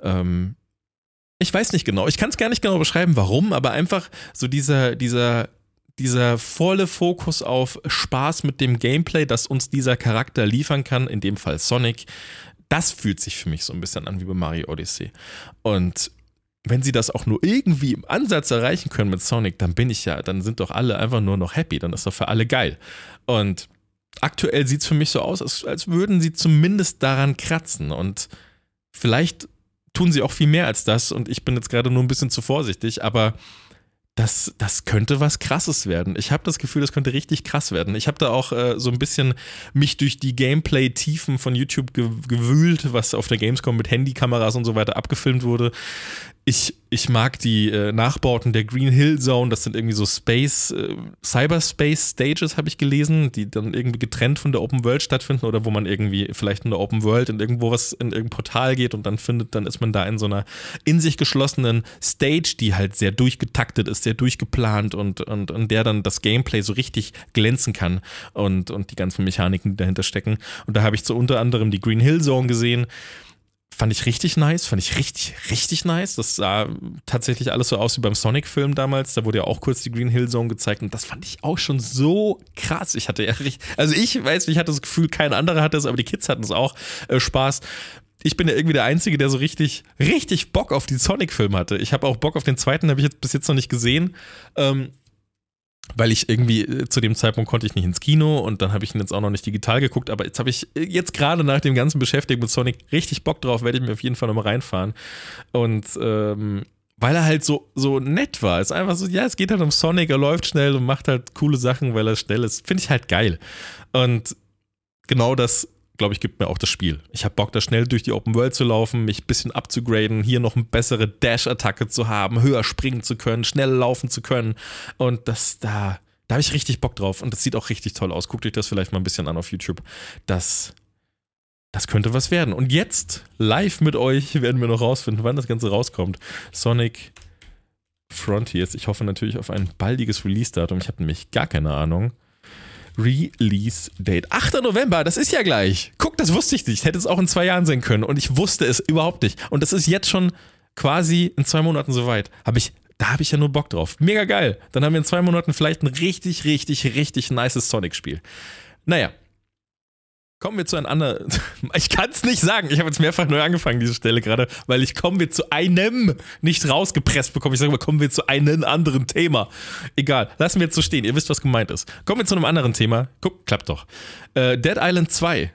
ähm, ich weiß nicht genau, ich kann es gar nicht genau beschreiben, warum, aber einfach so dieser, dieser, dieser volle Fokus auf Spaß mit dem Gameplay, das uns dieser Charakter liefern kann, in dem Fall Sonic, das fühlt sich für mich so ein bisschen an wie bei Mario Odyssey. Und wenn sie das auch nur irgendwie im Ansatz erreichen können mit Sonic, dann bin ich ja, dann sind doch alle einfach nur noch happy, dann ist doch für alle geil. Und aktuell sieht es für mich so aus, als, als würden sie zumindest daran kratzen und vielleicht tun sie auch viel mehr als das und ich bin jetzt gerade nur ein bisschen zu vorsichtig, aber das, das könnte was Krasses werden. Ich habe das Gefühl, das könnte richtig krass werden. Ich habe da auch äh, so ein bisschen mich durch die Gameplay-Tiefen von YouTube gewühlt, was auf der Gamescom mit Handykameras und so weiter abgefilmt wurde. Ich, ich mag die äh, Nachbauten der Green Hill Zone, das sind irgendwie so Space, äh, Cyberspace Stages, habe ich gelesen, die dann irgendwie getrennt von der Open World stattfinden oder wo man irgendwie vielleicht in der Open World in irgendwo was in irgendein Portal geht und dann findet, dann ist man da in so einer in sich geschlossenen Stage, die halt sehr durchgetaktet ist, sehr durchgeplant und, und in der dann das Gameplay so richtig glänzen kann und, und die ganzen Mechaniken, die dahinter stecken. Und da habe ich so unter anderem die Green Hill Zone gesehen Fand ich richtig nice, fand ich richtig, richtig nice. Das sah tatsächlich alles so aus wie beim Sonic-Film damals. Da wurde ja auch kurz die Green Hill Zone gezeigt und das fand ich auch schon so krass. Ich hatte ja richtig, also ich weiß, ich hatte das Gefühl, kein anderer hatte es, aber die Kids hatten es auch äh, Spaß. Ich bin ja irgendwie der Einzige, der so richtig, richtig Bock auf die Sonic-Filme hatte. Ich habe auch Bock auf den zweiten, habe ich jetzt bis jetzt noch nicht gesehen. Ähm, weil ich irgendwie äh, zu dem Zeitpunkt konnte ich nicht ins Kino und dann habe ich ihn jetzt auch noch nicht digital geguckt, aber jetzt habe ich äh, jetzt gerade nach dem ganzen Beschäftigen mit Sonic richtig Bock drauf, werde ich mir auf jeden Fall nochmal reinfahren. Und ähm, weil er halt so, so nett war. Ist einfach so, ja, es geht halt um Sonic, er läuft schnell und macht halt coole Sachen, weil er schnell ist. Finde ich halt geil. Und genau das glaube ich, gibt mir auch das Spiel. Ich habe Bock, da schnell durch die Open World zu laufen, mich ein bisschen abzugraden, hier noch eine bessere Dash-Attacke zu haben, höher springen zu können, schnell laufen zu können. Und das da, da habe ich richtig Bock drauf. Und das sieht auch richtig toll aus. Guckt euch das vielleicht mal ein bisschen an auf YouTube. Das, das könnte was werden. Und jetzt, live mit euch, werden wir noch rausfinden, wann das Ganze rauskommt. Sonic Frontiers. Ich hoffe natürlich auf ein baldiges Release-Datum. Ich habe nämlich gar keine Ahnung. Release Date. 8. November, das ist ja gleich. Guck, das wusste ich nicht. Ich hätte es auch in zwei Jahren sehen können und ich wusste es überhaupt nicht. Und das ist jetzt schon quasi in zwei Monaten soweit. Habe ich, da habe ich ja nur Bock drauf. Mega geil. Dann haben wir in zwei Monaten vielleicht ein richtig, richtig, richtig nices Sonic-Spiel. Naja, Kommen wir zu einem anderen. Ich kann es nicht sagen. Ich habe jetzt mehrfach neu angefangen, diese Stelle gerade, weil ich kommen wir zu einem nicht rausgepresst bekomme. Ich sage mal, kommen wir zu einem anderen Thema. Egal, lassen wir jetzt so stehen. Ihr wisst, was gemeint ist. Kommen wir zu einem anderen Thema. Guck, klappt doch. Äh, Dead Island 2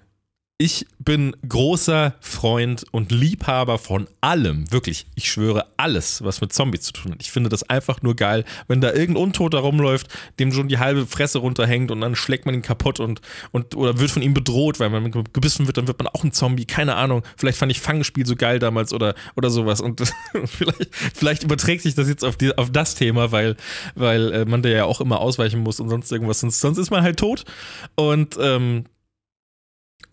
ich bin großer Freund und Liebhaber von allem. Wirklich, ich schwöre, alles, was mit Zombies zu tun hat. Ich finde das einfach nur geil, wenn da irgendein Untoter rumläuft, dem schon die halbe Fresse runterhängt und dann schlägt man ihn kaputt und, und oder wird von ihm bedroht, weil man gebissen wird, dann wird man auch ein Zombie. Keine Ahnung. Vielleicht fand ich Fangspiel so geil damals oder, oder sowas. Und vielleicht, vielleicht überträgt sich das jetzt auf, die, auf das Thema, weil, weil äh, man da ja auch immer ausweichen muss und sonst irgendwas. Sonst, sonst ist man halt tot. Und ähm,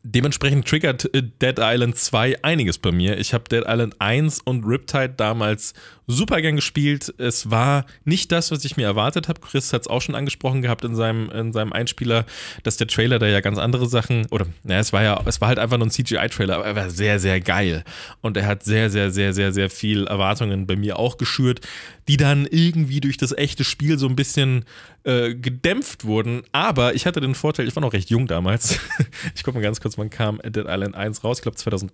dementsprechend triggert äh, Dead Island 2 einiges bei mir. Ich habe Dead Island 1 und Riptide damals super gern gespielt. Es war nicht das, was ich mir erwartet habe. Chris hat es auch schon angesprochen gehabt in seinem, in seinem Einspieler, dass der Trailer da ja ganz andere Sachen, oder naja, es war ja, es war halt einfach nur ein CGI-Trailer, aber er war sehr, sehr geil. Und er hat sehr, sehr, sehr, sehr, sehr viel Erwartungen bei mir auch geschürt, die dann irgendwie durch das echte Spiel so ein bisschen äh, gedämpft wurden. Aber ich hatte den Vorteil, ich war noch recht jung damals. ich gucke mal ganz kurz, wann kam Dead Island 1 raus? Ich glaube 2011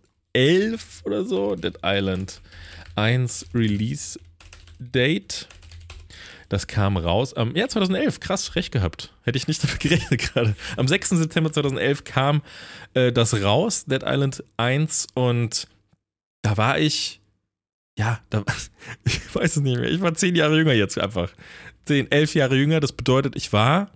oder so. Dead Island 1 Release Date. Das kam raus am ja, 2011. Krass, recht gehabt. Hätte ich nicht damit gerechnet gerade. Am 6. September 2011 kam äh, das raus, Dead Island 1. Und da war ich, ja, da, ich weiß es nicht mehr. Ich war zehn Jahre jünger jetzt einfach. Zehn, elf Jahre jünger. Das bedeutet, ich war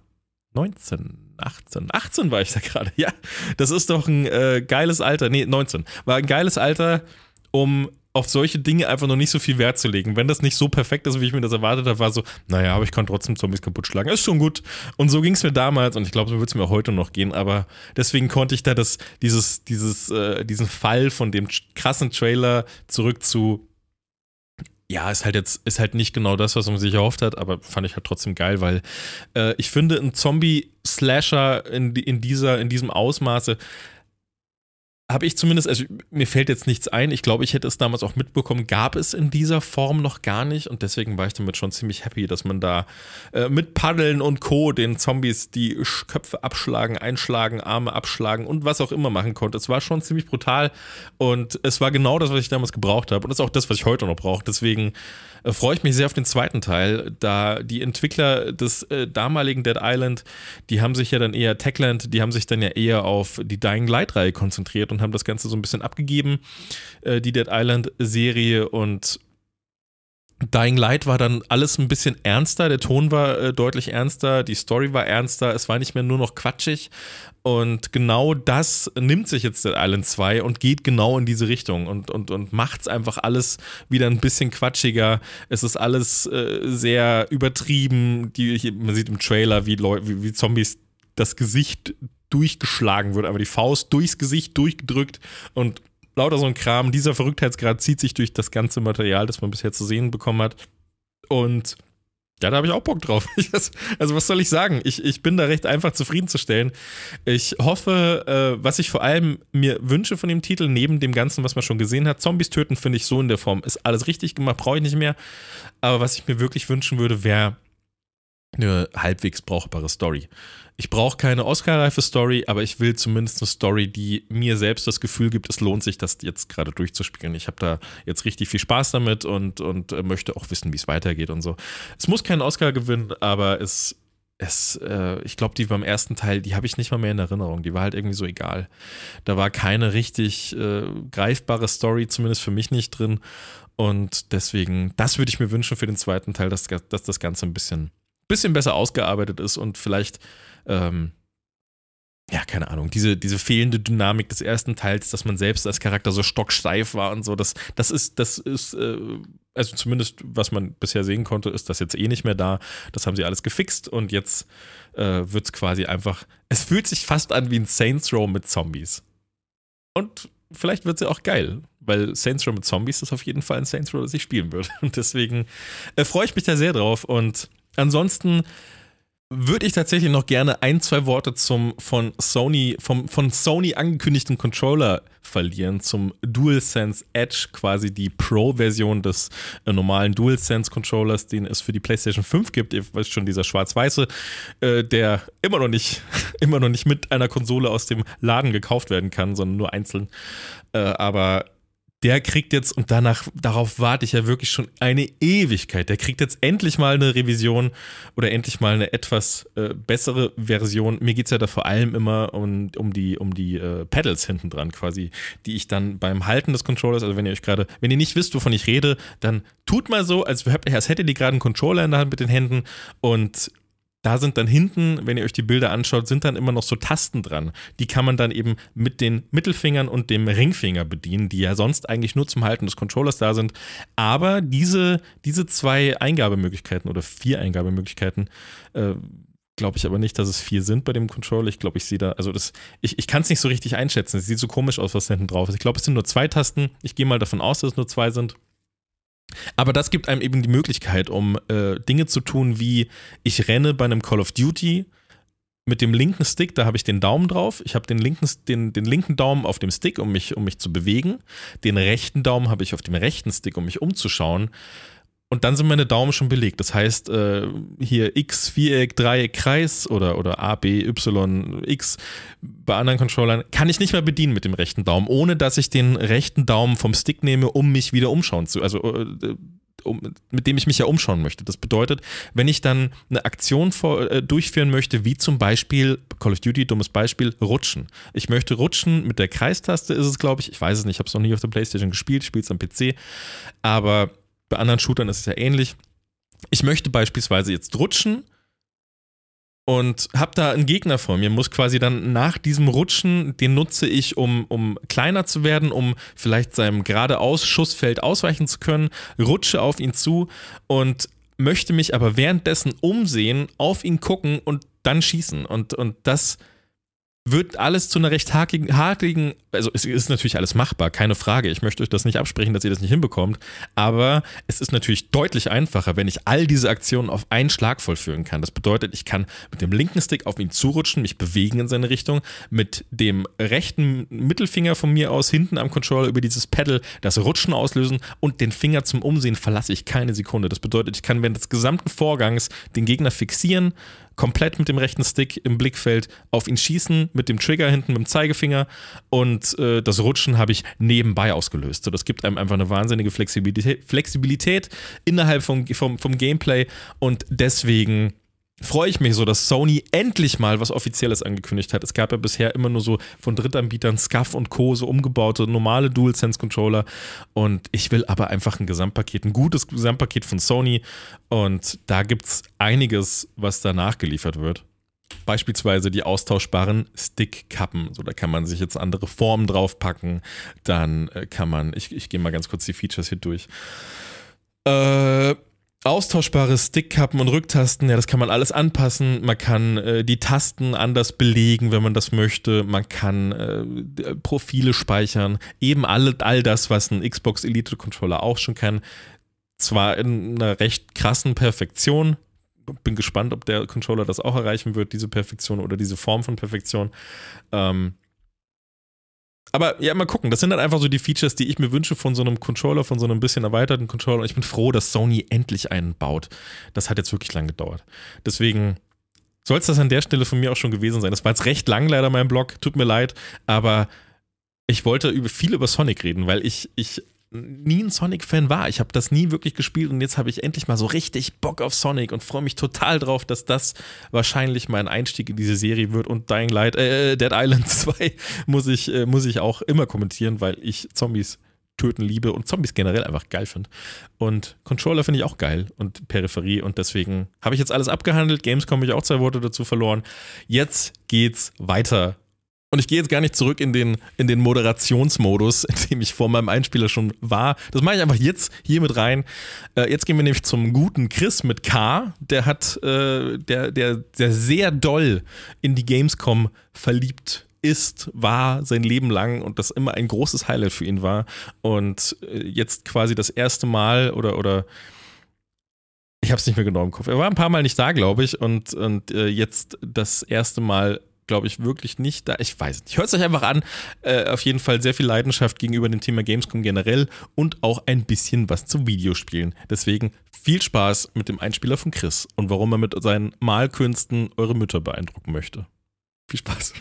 19, 18. 18 war ich da gerade. Ja, das ist doch ein äh, geiles Alter. Nee, 19. War ein geiles Alter, um auf solche Dinge einfach noch nicht so viel Wert zu legen. Wenn das nicht so perfekt ist, wie ich mir das erwartet habe, war so, naja, aber ich kann trotzdem Zombies kaputt schlagen. Ist schon gut. Und so ging es mir damals und ich glaube, so wird es mir heute noch gehen. Aber deswegen konnte ich da das, dieses, dieses, äh, diesen Fall von dem krassen Trailer zurück zu ja, ist halt jetzt, ist halt nicht genau das, was man sich erhofft hat, aber fand ich halt trotzdem geil, weil äh, ich finde, ein Zombie-Slasher in, in, dieser, in diesem Ausmaße habe ich zumindest, also mir fällt jetzt nichts ein. Ich glaube, ich hätte es damals auch mitbekommen, gab es in dieser Form noch gar nicht und deswegen war ich damit schon ziemlich happy, dass man da äh, mit Paddeln und Co. den Zombies die Köpfe abschlagen, einschlagen, Arme abschlagen und was auch immer machen konnte. Es war schon ziemlich brutal und es war genau das, was ich damals gebraucht habe und das ist auch das, was ich heute noch brauche. Deswegen äh, freue ich mich sehr auf den zweiten Teil, da die Entwickler des äh, damaligen Dead Island, die haben sich ja dann eher Techland, die haben sich dann ja eher auf die Dying Light Reihe konzentriert und haben das Ganze so ein bisschen abgegeben, äh, die Dead Island Serie und Dying Light war dann alles ein bisschen ernster, der Ton war äh, deutlich ernster, die Story war ernster, es war nicht mehr nur noch quatschig. Und genau das nimmt sich jetzt Dead Island 2 und geht genau in diese Richtung und, und, und macht es einfach alles wieder ein bisschen quatschiger. Es ist alles äh, sehr übertrieben. Die, man sieht im Trailer, wie, Leu wie, wie Zombies das Gesicht durchgeschlagen wird, aber die Faust durchs Gesicht durchgedrückt und lauter so ein Kram. Dieser Verrücktheitsgrad zieht sich durch das ganze Material, das man bisher zu sehen bekommen hat. Und ja, da habe ich auch Bock drauf. also, was soll ich sagen? Ich, ich bin da recht einfach zufriedenzustellen. Ich hoffe, äh, was ich vor allem mir wünsche von dem Titel, neben dem Ganzen, was man schon gesehen hat, Zombies töten, finde ich so in der Form, ist alles richtig gemacht, brauche ich nicht mehr. Aber was ich mir wirklich wünschen würde, wäre eine halbwegs brauchbare Story. Ich brauche keine Oscar-reife Story, aber ich will zumindest eine Story, die mir selbst das Gefühl gibt, es lohnt sich, das jetzt gerade durchzuspielen. Ich habe da jetzt richtig viel Spaß damit und, und äh, möchte auch wissen, wie es weitergeht und so. Es muss keinen Oscar gewinnen, aber es, es äh, ich glaube, die beim ersten Teil, die habe ich nicht mal mehr in Erinnerung. Die war halt irgendwie so egal. Da war keine richtig äh, greifbare Story, zumindest für mich nicht drin. Und deswegen, das würde ich mir wünschen für den zweiten Teil, dass, dass das Ganze ein bisschen bisschen besser ausgearbeitet ist und vielleicht, ähm, ja, keine Ahnung, diese, diese fehlende Dynamik des ersten Teils, dass man selbst als Charakter so stocksteif war und so, das, das ist, das ist, äh, also zumindest, was man bisher sehen konnte, ist das jetzt eh nicht mehr da. Das haben sie alles gefixt und jetzt äh, wird es quasi einfach, es fühlt sich fast an wie ein Saints Row mit Zombies. Und vielleicht wird sie ja auch geil, weil Saints Row mit Zombies ist auf jeden Fall ein Saints Row, das ich spielen würde. Und deswegen äh, freue ich mich da sehr drauf und Ansonsten würde ich tatsächlich noch gerne ein, zwei Worte zum von Sony, vom, von Sony angekündigten Controller verlieren, zum DualSense Edge, quasi die Pro-Version des äh, normalen DualSense Controllers, den es für die PlayStation 5 gibt. Ihr wisst schon, dieser schwarz-weiße, äh, der immer noch nicht, immer noch nicht mit einer Konsole aus dem Laden gekauft werden kann, sondern nur einzeln. Äh, aber der kriegt jetzt, und danach, darauf warte ich ja wirklich schon eine Ewigkeit, der kriegt jetzt endlich mal eine Revision oder endlich mal eine etwas äh, bessere Version. Mir geht es ja da vor allem immer um, um die, um die äh, Pedals hinten dran quasi, die ich dann beim Halten des Controllers, also wenn ihr euch gerade, wenn ihr nicht wisst, wovon ich rede, dann tut mal so, als, als hättet ihr gerade einen Controller in der Hand mit den Händen und da sind dann hinten, wenn ihr euch die Bilder anschaut, sind dann immer noch so Tasten dran. Die kann man dann eben mit den Mittelfingern und dem Ringfinger bedienen, die ja sonst eigentlich nur zum Halten des Controllers da sind. Aber diese, diese zwei Eingabemöglichkeiten oder vier Eingabemöglichkeiten, äh, glaube ich aber nicht, dass es vier sind bei dem Controller. Ich glaube, ich sehe da, also das, ich, ich kann es nicht so richtig einschätzen. Es sieht so komisch aus, was hinten drauf ist. Ich glaube, es sind nur zwei Tasten. Ich gehe mal davon aus, dass es nur zwei sind. Aber das gibt einem eben die Möglichkeit, um äh, Dinge zu tun, wie ich renne bei einem Call of Duty mit dem linken Stick, da habe ich den Daumen drauf. Ich habe den linken, den, den linken Daumen auf dem Stick, um mich, um mich zu bewegen. Den rechten Daumen habe ich auf dem rechten Stick, um mich umzuschauen. Und dann sind meine Daumen schon belegt. Das heißt, äh, hier X, Viereck, Dreieck, Kreis oder, oder A, B, Y, X bei anderen Controllern kann ich nicht mehr bedienen mit dem rechten Daumen, ohne dass ich den rechten Daumen vom Stick nehme, um mich wieder umschauen zu, also äh, um, mit dem ich mich ja umschauen möchte. Das bedeutet, wenn ich dann eine Aktion vor, äh, durchführen möchte, wie zum Beispiel Call of Duty, dummes Beispiel, rutschen. Ich möchte rutschen mit der Kreistaste, ist es, glaube ich. Ich weiß es nicht, ich habe es noch nie auf der PlayStation gespielt, spiele es am PC. Aber bei anderen Shootern ist es ja ähnlich. Ich möchte beispielsweise jetzt rutschen und habe da einen Gegner vor mir, muss quasi dann nach diesem Rutschen, den nutze ich, um, um kleiner zu werden, um vielleicht seinem geradeaus Schussfeld ausweichen zu können, rutsche auf ihn zu und möchte mich aber währenddessen umsehen, auf ihn gucken und dann schießen. Und, und das wird alles zu einer recht hakigen, hartigen, also es ist natürlich alles machbar, keine Frage. Ich möchte euch das nicht absprechen, dass ihr das nicht hinbekommt, aber es ist natürlich deutlich einfacher, wenn ich all diese Aktionen auf einen Schlag vollführen kann. Das bedeutet, ich kann mit dem linken Stick auf ihn zurutschen, mich bewegen in seine Richtung, mit dem rechten Mittelfinger von mir aus hinten am Controller über dieses Pedal das Rutschen auslösen und den Finger zum Umsehen verlasse ich keine Sekunde. Das bedeutet, ich kann während des gesamten Vorgangs den Gegner fixieren, komplett mit dem rechten Stick im Blickfeld auf ihn schießen, mit dem Trigger hinten mit dem Zeigefinger und äh, das Rutschen habe ich nebenbei ausgelöst. So, das gibt einem einfach eine wahnsinnige Flexibilität, Flexibilität innerhalb vom, vom, vom Gameplay und deswegen freue ich mich so, dass Sony endlich mal was Offizielles angekündigt hat. Es gab ja bisher immer nur so von Drittanbietern Scuff und Co. so umgebaute normale DualSense-Controller. Und ich will aber einfach ein Gesamtpaket, ein gutes Gesamtpaket von Sony. Und da gibt es einiges, was da nachgeliefert wird. Beispielsweise die austauschbaren Stickkappen. So, da kann man sich jetzt andere Formen draufpacken. Dann äh, kann man, ich, ich gehe mal ganz kurz die Features hier durch. Äh, austauschbare Stickkappen und Rücktasten, ja, das kann man alles anpassen. Man kann äh, die Tasten anders belegen, wenn man das möchte. Man kann äh, Profile speichern. Eben all, all das, was ein Xbox Elite Controller auch schon kann. Zwar in einer recht krassen Perfektion. Bin gespannt, ob der Controller das auch erreichen wird, diese Perfektion oder diese Form von Perfektion. Ähm, aber ja, mal gucken. Das sind dann einfach so die Features, die ich mir wünsche von so einem Controller, von so einem bisschen erweiterten Controller. Und ich bin froh, dass Sony endlich einen baut. Das hat jetzt wirklich lang gedauert. Deswegen soll es das an der Stelle von mir auch schon gewesen sein. Das war jetzt recht lang leider mein Blog. Tut mir leid. Aber ich wollte über, viel über Sonic reden, weil ich, ich nie ein Sonic-Fan war. Ich habe das nie wirklich gespielt und jetzt habe ich endlich mal so richtig Bock auf Sonic und freue mich total drauf, dass das wahrscheinlich mein Einstieg in diese Serie wird und Dying Light, äh, äh Dead Island 2 muss ich, äh, muss ich auch immer kommentieren, weil ich Zombies töten liebe und Zombies generell einfach geil finde. Und Controller finde ich auch geil und Peripherie und deswegen habe ich jetzt alles abgehandelt. Gamescom habe ich auch zwei Worte dazu verloren. Jetzt geht's weiter und ich gehe jetzt gar nicht zurück in den, in den Moderationsmodus, in dem ich vor meinem Einspieler schon war. Das mache ich einfach jetzt hier mit rein. Äh, jetzt gehen wir nämlich zum guten Chris mit K. Der hat, äh, der, der, der sehr doll in die Gamescom verliebt ist, war sein Leben lang und das immer ein großes Highlight für ihn war. Und äh, jetzt quasi das erste Mal oder, oder ich habe es nicht mehr genau im Kopf. Er war ein paar Mal nicht da, glaube ich, und, und äh, jetzt das erste Mal glaube ich, wirklich nicht da. Ich weiß nicht. Hört es euch einfach an. Äh, auf jeden Fall sehr viel Leidenschaft gegenüber dem Thema Gamescom generell und auch ein bisschen was zu Videospielen. Deswegen viel Spaß mit dem Einspieler von Chris und warum er mit seinen Malkünsten eure Mütter beeindrucken möchte. Viel Spaß.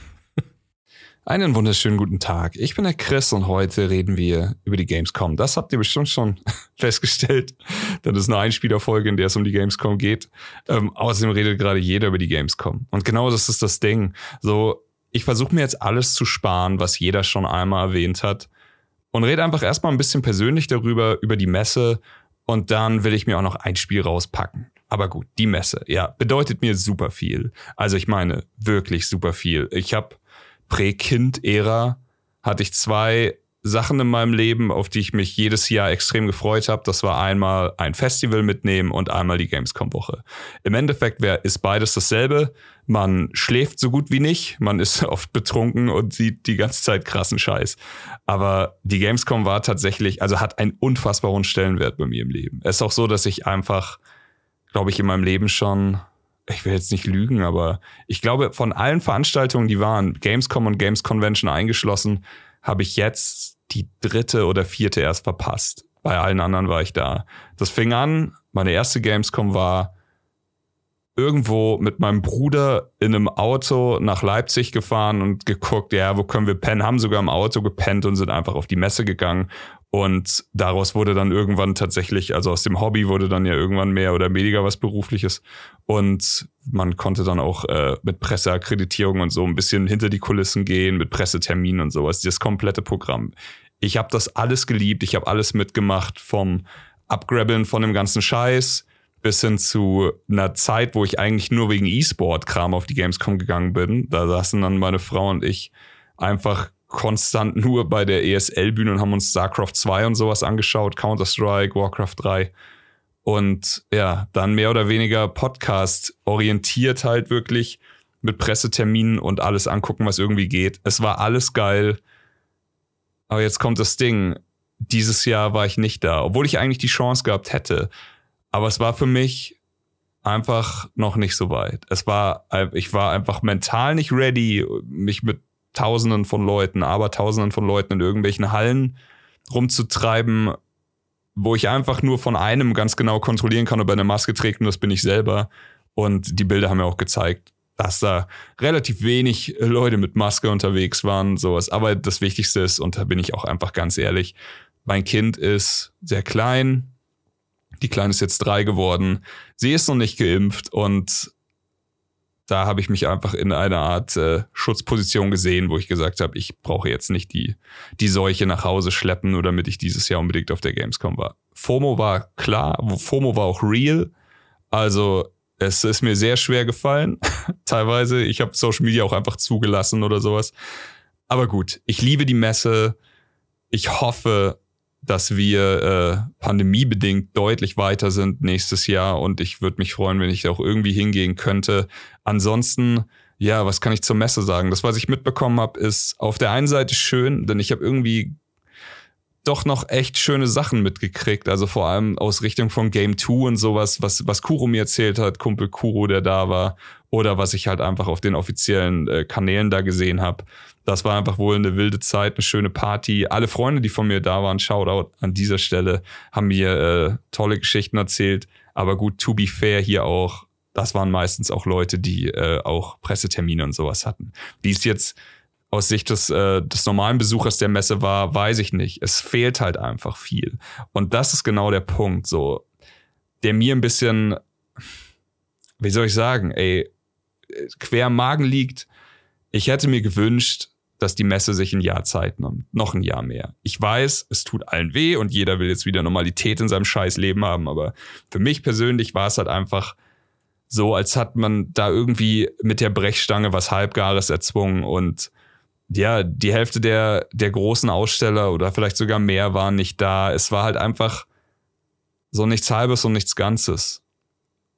Einen wunderschönen guten Tag. Ich bin der Chris und heute reden wir über die Gamescom. Das habt ihr bestimmt schon festgestellt. Das ist eine Einspielerfolge, in der es um die Gamescom geht. Ähm, außerdem redet gerade jeder über die Gamescom. Und genau das ist das Ding. So, ich versuche mir jetzt alles zu sparen, was jeder schon einmal erwähnt hat. Und rede einfach erstmal ein bisschen persönlich darüber, über die Messe. Und dann will ich mir auch noch ein Spiel rauspacken. Aber gut, die Messe, ja, bedeutet mir super viel. Also ich meine, wirklich super viel. Ich habe Prä-Kind-Ära hatte ich zwei Sachen in meinem Leben, auf die ich mich jedes Jahr extrem gefreut habe. Das war einmal ein Festival mitnehmen und einmal die Gamescom-Woche. Im Endeffekt wär, ist beides dasselbe. Man schläft so gut wie nicht, man ist oft betrunken und sieht die ganze Zeit krassen Scheiß. Aber die Gamescom war tatsächlich, also hat einen unfassbar hohen Stellenwert bei mir im Leben. Es ist auch so, dass ich einfach, glaube ich, in meinem Leben schon ich will jetzt nicht lügen, aber ich glaube, von allen Veranstaltungen, die waren, Gamescom und Games Convention eingeschlossen, habe ich jetzt die dritte oder vierte erst verpasst. Bei allen anderen war ich da. Das fing an, meine erste Gamescom war irgendwo mit meinem Bruder in einem Auto nach Leipzig gefahren und geguckt, ja, wo können wir pennen, haben sogar im Auto gepennt und sind einfach auf die Messe gegangen. Und daraus wurde dann irgendwann tatsächlich, also aus dem Hobby wurde dann ja irgendwann mehr oder weniger was Berufliches. Und man konnte dann auch äh, mit Presseakkreditierung und so ein bisschen hinter die Kulissen gehen, mit Presseterminen und sowas, das komplette Programm. Ich habe das alles geliebt, ich habe alles mitgemacht, vom Abgrabbeln von dem ganzen Scheiß bis hin zu einer Zeit, wo ich eigentlich nur wegen E-Sport-Kram auf die Gamescom gegangen bin. Da saßen dann meine Frau und ich einfach konstant nur bei der ESL-Bühne und haben uns StarCraft 2 und sowas angeschaut, Counter-Strike, Warcraft 3. Und ja, dann mehr oder weniger Podcast orientiert halt wirklich mit Presseterminen und alles angucken, was irgendwie geht. Es war alles geil. Aber jetzt kommt das Ding. Dieses Jahr war ich nicht da, obwohl ich eigentlich die Chance gehabt hätte. Aber es war für mich einfach noch nicht so weit. Es war, ich war einfach mental nicht ready, mich mit Tausenden von Leuten, aber Tausenden von Leuten in irgendwelchen Hallen rumzutreiben, wo ich einfach nur von einem ganz genau kontrollieren kann, ob er eine Maske trägt und das bin ich selber. Und die Bilder haben mir auch gezeigt, dass da relativ wenig Leute mit Maske unterwegs waren, sowas. Aber das Wichtigste ist, und da bin ich auch einfach ganz ehrlich, mein Kind ist sehr klein. Die Kleine ist jetzt drei geworden. Sie ist noch nicht geimpft und da habe ich mich einfach in einer Art äh, Schutzposition gesehen, wo ich gesagt habe, ich brauche jetzt nicht die, die Seuche nach Hause schleppen, nur damit ich dieses Jahr unbedingt auf der Gamescom war. FOMO war klar, FOMO war auch real. Also es ist mir sehr schwer gefallen, teilweise. Ich habe Social Media auch einfach zugelassen oder sowas. Aber gut, ich liebe die Messe. Ich hoffe, dass wir äh, pandemiebedingt deutlich weiter sind nächstes Jahr und ich würde mich freuen, wenn ich auch irgendwie hingehen könnte. Ansonsten, ja, was kann ich zur Messe sagen? Das, was ich mitbekommen habe, ist auf der einen Seite schön, denn ich habe irgendwie doch noch echt schöne Sachen mitgekriegt. Also vor allem aus Richtung von Game 2 und sowas, was, was Kuro mir erzählt hat, Kumpel Kuro, der da war. Oder was ich halt einfach auf den offiziellen äh, Kanälen da gesehen habe. Das war einfach wohl eine wilde Zeit, eine schöne Party. Alle Freunde, die von mir da waren, Shoutout an dieser Stelle, haben mir äh, tolle Geschichten erzählt. Aber gut, to be fair hier auch, das waren meistens auch Leute, die äh, auch Pressetermine und sowas hatten. Wie es jetzt aus Sicht des, äh, des normalen Besuchers der Messe war, weiß ich nicht. Es fehlt halt einfach viel. Und das ist genau der Punkt, so, der mir ein bisschen, wie soll ich sagen, ey, quer im Magen liegt. Ich hätte mir gewünscht, dass die Messe sich ein Jahr Zeit nimmt. Noch ein Jahr mehr. Ich weiß, es tut allen weh und jeder will jetzt wieder Normalität in seinem scheiß Leben haben, aber für mich persönlich war es halt einfach so, als hat man da irgendwie mit der Brechstange was Halbgares erzwungen und ja, die Hälfte der, der großen Aussteller oder vielleicht sogar mehr waren nicht da. Es war halt einfach so nichts Halbes und nichts Ganzes.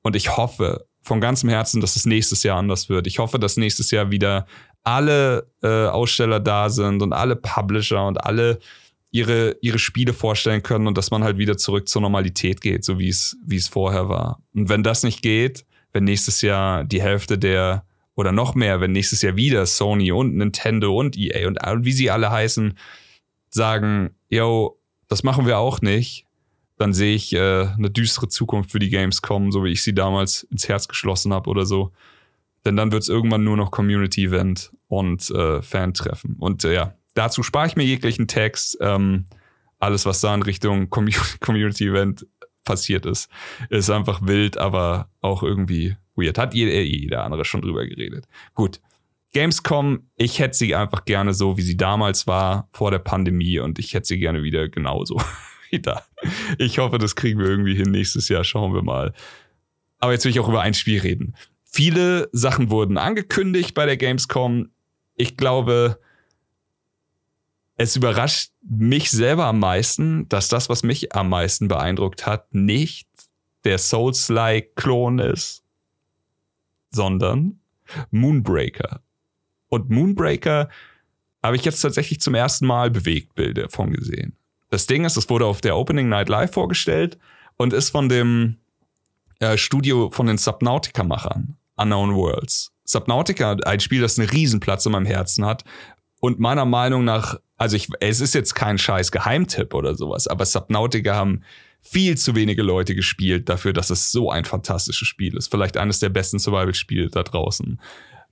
Und ich hoffe von ganzem Herzen, dass es nächstes Jahr anders wird. Ich hoffe, dass nächstes Jahr wieder alle äh, Aussteller da sind und alle Publisher und alle ihre, ihre Spiele vorstellen können und dass man halt wieder zurück zur Normalität geht, so wie es, wie es vorher war. Und wenn das nicht geht, wenn nächstes Jahr die Hälfte der oder noch mehr, wenn nächstes Jahr wieder Sony und Nintendo und EA und, und wie sie alle heißen, sagen, yo, das machen wir auch nicht, dann sehe ich äh, eine düstere Zukunft für die Games kommen, so wie ich sie damals ins Herz geschlossen habe oder so. Denn dann wird es irgendwann nur noch Community-Event und äh, Fan-Treffen. Und äh, ja, dazu spare ich mir jeglichen Text. Ähm, alles, was da in Richtung Community-Event passiert ist, ist einfach wild, aber auch irgendwie weird. Hat jeder, jeder andere schon drüber geredet. Gut. Gamescom, ich hätte sie einfach gerne so, wie sie damals war, vor der Pandemie und ich hätte sie gerne wieder genauso wieder. Ich hoffe, das kriegen wir irgendwie hin nächstes Jahr. Schauen wir mal. Aber jetzt will ich auch über ein Spiel reden. Viele Sachen wurden angekündigt bei der Gamescom. Ich glaube, es überrascht mich selber am meisten, dass das, was mich am meisten beeindruckt hat, nicht der Souls-like-Klon ist, sondern Moonbreaker. Und Moonbreaker habe ich jetzt tatsächlich zum ersten Mal Bewegtbilder von gesehen. Das Ding ist, es wurde auf der Opening Night Live vorgestellt und ist von dem äh, Studio von den Subnautica-Machern. Unknown Worlds. Subnautica, ein Spiel, das einen Riesenplatz in meinem Herzen hat. Und meiner Meinung nach, also ich, es ist jetzt kein scheiß Geheimtipp oder sowas, aber Subnautica haben viel zu wenige Leute gespielt dafür, dass es so ein fantastisches Spiel ist. Vielleicht eines der besten Survival-Spiele da draußen.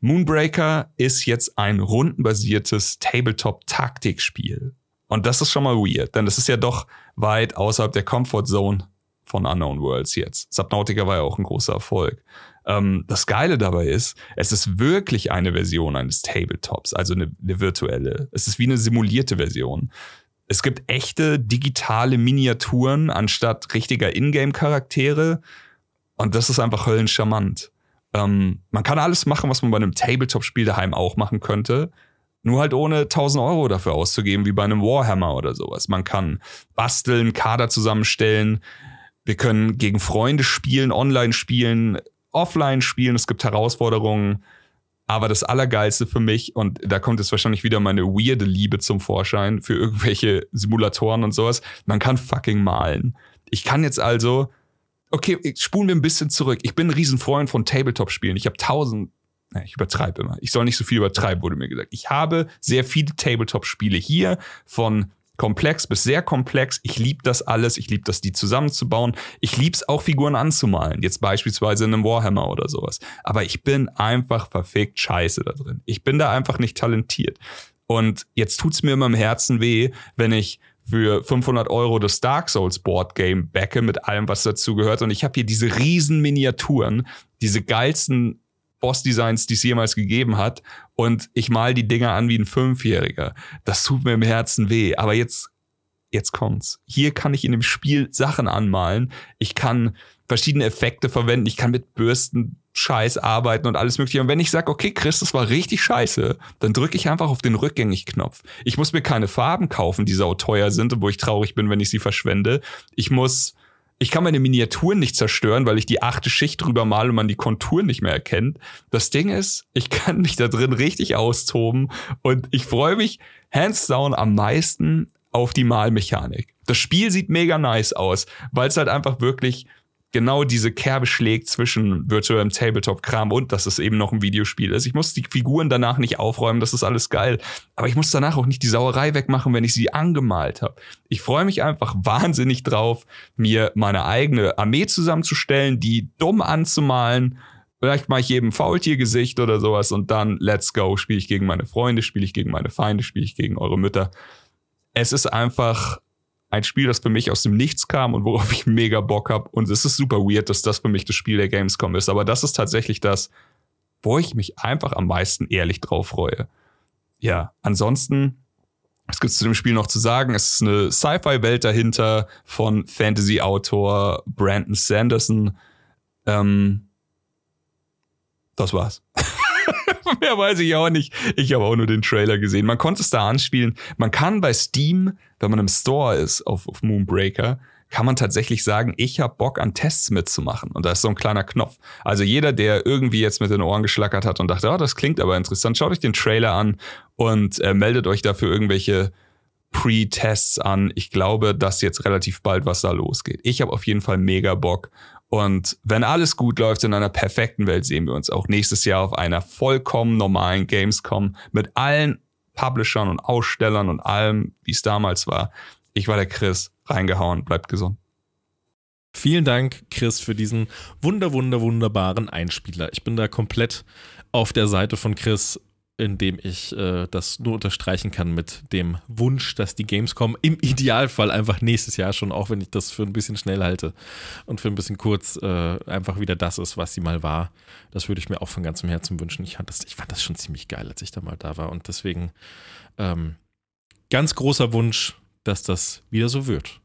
Moonbreaker ist jetzt ein rundenbasiertes Tabletop-Taktikspiel. Und das ist schon mal weird, denn das ist ja doch weit außerhalb der Comfort Zone von Unknown Worlds jetzt. Subnautica war ja auch ein großer Erfolg. Ähm, das Geile dabei ist, es ist wirklich eine Version eines Tabletops, also eine, eine virtuelle. Es ist wie eine simulierte Version. Es gibt echte digitale Miniaturen anstatt richtiger Ingame-Charaktere. Und das ist einfach höllenscharmant. Ähm, man kann alles machen, was man bei einem Tabletop-Spiel daheim auch machen könnte. Nur halt ohne 1000 Euro dafür auszugeben, wie bei einem Warhammer oder sowas. Man kann basteln, Kader zusammenstellen. Wir können gegen Freunde spielen, online spielen, offline spielen. Es gibt Herausforderungen. Aber das Allergeilste für mich, und da kommt jetzt wahrscheinlich wieder meine weirde Liebe zum Vorschein für irgendwelche Simulatoren und sowas, man kann fucking malen. Ich kann jetzt also, okay, spulen wir ein bisschen zurück. Ich bin ein Riesenfreund von Tabletop-Spielen. Ich habe tausend, ich übertreibe immer. Ich soll nicht so viel übertreiben, wurde mir gesagt. Ich habe sehr viele Tabletop-Spiele hier von komplex bis sehr komplex. Ich liebe das alles. Ich liebe das, die zusammenzubauen. Ich liebe es auch, Figuren anzumalen. Jetzt beispielsweise in einem Warhammer oder sowas. Aber ich bin einfach verfickt scheiße da drin. Ich bin da einfach nicht talentiert. Und jetzt tut's mir immer im Herzen weh, wenn ich für 500 Euro das Dark Souls Board Game backe mit allem, was dazu gehört. Und ich habe hier diese riesen Miniaturen, diese geilsten Boss-Designs, die es jemals gegeben hat. Und ich mal die Dinger an wie ein Fünfjähriger. Das tut mir im Herzen weh. Aber jetzt, jetzt kommt's. Hier kann ich in dem Spiel Sachen anmalen. Ich kann verschiedene Effekte verwenden. Ich kann mit Bürsten Scheiß arbeiten und alles mögliche. Und wenn ich sage, okay, Chris, das war richtig scheiße, dann drücke ich einfach auf den Rückgängig-Knopf. Ich muss mir keine Farben kaufen, die sau teuer sind und wo ich traurig bin, wenn ich sie verschwende. Ich muss ich kann meine Miniaturen nicht zerstören, weil ich die achte Schicht drüber male und man die Konturen nicht mehr erkennt. Das Ding ist, ich kann mich da drin richtig austoben und ich freue mich hands down am meisten auf die Malmechanik. Das Spiel sieht mega nice aus, weil es halt einfach wirklich genau diese Kerbe schlägt zwischen virtuellem Tabletop-Kram und dass es eben noch ein Videospiel ist. Ich muss die Figuren danach nicht aufräumen, das ist alles geil. Aber ich muss danach auch nicht die Sauerei wegmachen, wenn ich sie angemalt habe. Ich freue mich einfach wahnsinnig drauf, mir meine eigene Armee zusammenzustellen, die dumm anzumalen. Vielleicht mache ich jedem Faultiergesicht oder sowas und dann let's go, spiele ich gegen meine Freunde, spiele ich gegen meine Feinde, spiele ich gegen eure Mütter. Es ist einfach ein Spiel, das für mich aus dem Nichts kam und worauf ich mega Bock habe. Und es ist super weird, dass das für mich das Spiel der Gamescom ist. Aber das ist tatsächlich das, wo ich mich einfach am meisten ehrlich drauf freue. Ja, ansonsten, was gibt es zu dem Spiel noch zu sagen? Es ist eine Sci-Fi-Welt dahinter von Fantasy-Autor Brandon Sanderson. Ähm, das war's. Mehr weiß ich auch nicht. Ich habe auch nur den Trailer gesehen. Man konnte es da anspielen. Man kann bei Steam, wenn man im Store ist auf, auf Moonbreaker, kann man tatsächlich sagen, ich habe Bock an Tests mitzumachen. Und da ist so ein kleiner Knopf. Also jeder, der irgendwie jetzt mit den Ohren geschlackert hat und dachte, oh, das klingt aber interessant, schaut euch den Trailer an und äh, meldet euch dafür irgendwelche Pre-Tests an. Ich glaube, dass jetzt relativ bald was da losgeht. Ich habe auf jeden Fall mega Bock. Und wenn alles gut läuft in einer perfekten Welt, sehen wir uns auch nächstes Jahr auf einer vollkommen normalen Gamescom mit allen Publishern und Ausstellern und allem, wie es damals war. Ich war der Chris. Reingehauen. Bleibt gesund. Vielen Dank, Chris, für diesen wunder, wunder, wunderbaren Einspieler. Ich bin da komplett auf der Seite von Chris indem ich äh, das nur unterstreichen kann mit dem Wunsch, dass die Gamescom im Idealfall einfach nächstes Jahr schon, auch wenn ich das für ein bisschen schnell halte und für ein bisschen kurz, äh, einfach wieder das ist, was sie mal war. Das würde ich mir auch von ganzem Herzen wünschen. Ich fand das, ich fand das schon ziemlich geil, als ich da mal da war und deswegen ähm, ganz großer Wunsch, dass das wieder so wird.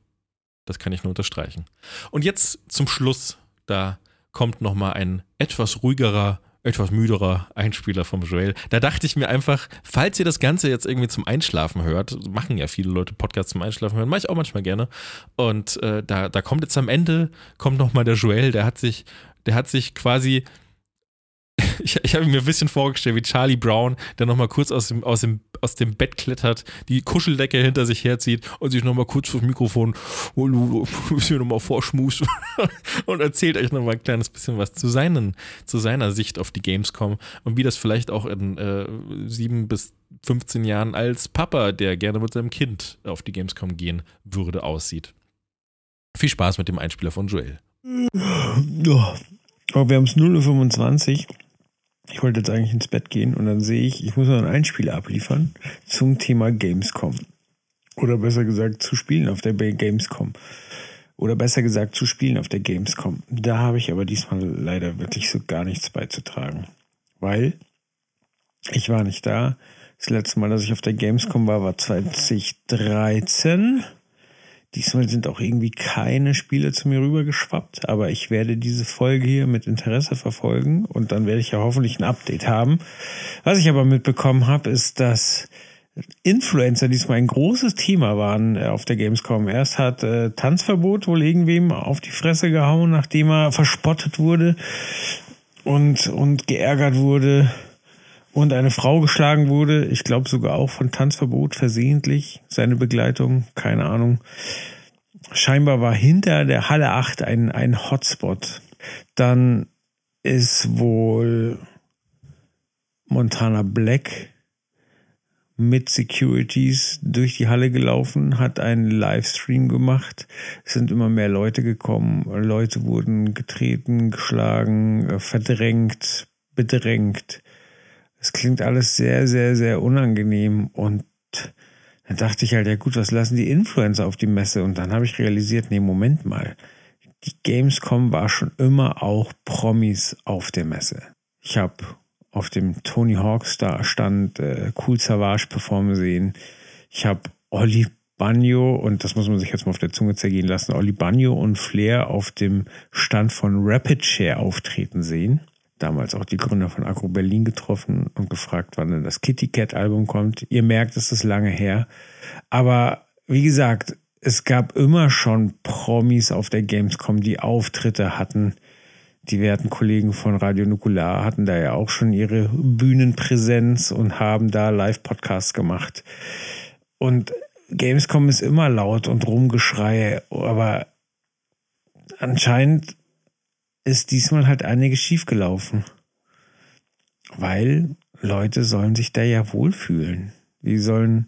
Das kann ich nur unterstreichen. Und jetzt zum Schluss, da kommt nochmal ein etwas ruhigerer etwas müderer Einspieler vom Joel. Da dachte ich mir einfach, falls ihr das Ganze jetzt irgendwie zum Einschlafen hört, machen ja viele Leute Podcasts zum Einschlafen hören, mache ich auch manchmal gerne. Und äh, da, da kommt jetzt am Ende, kommt nochmal der Joel, der hat sich, der hat sich quasi ich, ich habe mir ein bisschen vorgestellt, wie Charlie Brown, der nochmal kurz aus dem, aus, dem, aus dem Bett klettert, die Kuscheldecke hinter sich herzieht und sich nochmal kurz vor das Mikrofon oh, nochmal vorschmust und erzählt euch nochmal ein kleines bisschen was zu, seinen, zu seiner Sicht auf die Gamescom und wie das vielleicht auch in äh, sieben bis 15 Jahren als Papa, der gerne mit seinem Kind auf die Gamescom gehen würde, aussieht. Viel Spaß mit dem Einspieler von Joel. Ja. Wir haben es 0.25 Uhr ich wollte jetzt eigentlich ins Bett gehen und dann sehe ich, ich muss noch ein Einspiel abliefern zum Thema Gamescom. Oder besser gesagt, zu spielen auf der Gamescom. Oder besser gesagt, zu spielen auf der Gamescom. Da habe ich aber diesmal leider wirklich so gar nichts beizutragen. Weil ich war nicht da. Das letzte Mal, dass ich auf der Gamescom war, war 2013. Diesmal sind auch irgendwie keine Spiele zu mir rübergeschwappt, aber ich werde diese Folge hier mit Interesse verfolgen und dann werde ich ja hoffentlich ein Update haben. Was ich aber mitbekommen habe, ist, dass Influencer diesmal ein großes Thema waren äh, auf der Gamescom. Erst hat äh, Tanzverbot wohl irgendwem auf die Fresse gehauen, nachdem er verspottet wurde und, und geärgert wurde und eine Frau geschlagen wurde. Ich glaube sogar auch von Tanzverbot versehentlich. Seine Begleitung, keine Ahnung. Scheinbar war hinter der Halle 8 ein, ein Hotspot. Dann ist wohl Montana Black mit Securities durch die Halle gelaufen, hat einen Livestream gemacht. Es sind immer mehr Leute gekommen. Leute wurden getreten, geschlagen, äh, verdrängt, bedrängt. Es klingt alles sehr, sehr, sehr unangenehm. Und dann dachte ich halt, ja gut, was lassen die Influencer auf die Messe? Und dann habe ich realisiert, nee, Moment mal. Die Gamescom war schon immer auch Promis auf der Messe. Ich habe auf dem Tony Hawk Star stand äh, Cool Savage performen sehen. Ich habe Olli Bagno und das muss man sich jetzt mal auf der Zunge zergehen lassen, Olli Bagno und Flair auf dem Stand von Rapid Share auftreten sehen. Damals auch die Gründer von Agro Berlin getroffen und gefragt, wann denn das Kitty Cat Album kommt. Ihr merkt, es ist lange her. Aber wie gesagt, es gab immer schon Promis auf der Gamescom, die Auftritte hatten die werten Kollegen von Radio Nukular hatten da ja auch schon ihre Bühnenpräsenz und haben da Live-Podcasts gemacht. Und Gamescom ist immer laut und Rumgeschrei, aber anscheinend ist diesmal halt einiges schiefgelaufen. Weil Leute sollen sich da ja wohlfühlen. Die sollen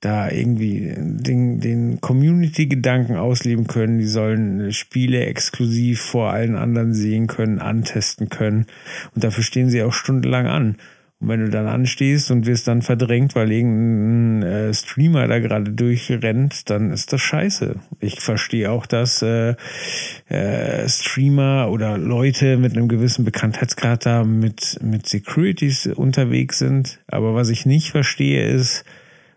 da irgendwie den, den Community-Gedanken ausleben können. Die sollen Spiele exklusiv vor allen anderen sehen können, antesten können. Und dafür stehen sie auch stundenlang an. Und wenn du dann anstehst und wirst dann verdrängt, weil irgendein äh, Streamer da gerade durchrennt, dann ist das scheiße. Ich verstehe auch, dass äh, äh, Streamer oder Leute mit einem gewissen Bekanntheitsgrad da mit, mit Securities unterwegs sind. Aber was ich nicht verstehe, ist,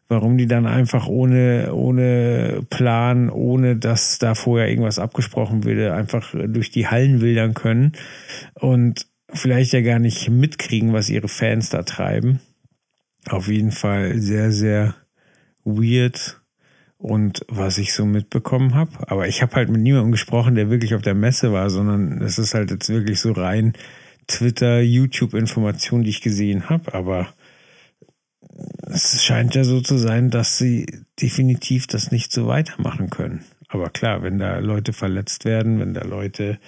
warum die dann einfach ohne, ohne Plan, ohne dass da vorher irgendwas abgesprochen würde, einfach durch die Hallen wildern können und vielleicht ja gar nicht mitkriegen, was ihre Fans da treiben. Auf jeden Fall sehr, sehr weird und was ich so mitbekommen habe. Aber ich habe halt mit niemandem gesprochen, der wirklich auf der Messe war, sondern es ist halt jetzt wirklich so rein Twitter, YouTube-Information, die ich gesehen habe. Aber es scheint ja so zu sein, dass sie definitiv das nicht so weitermachen können. Aber klar, wenn da Leute verletzt werden, wenn da Leute,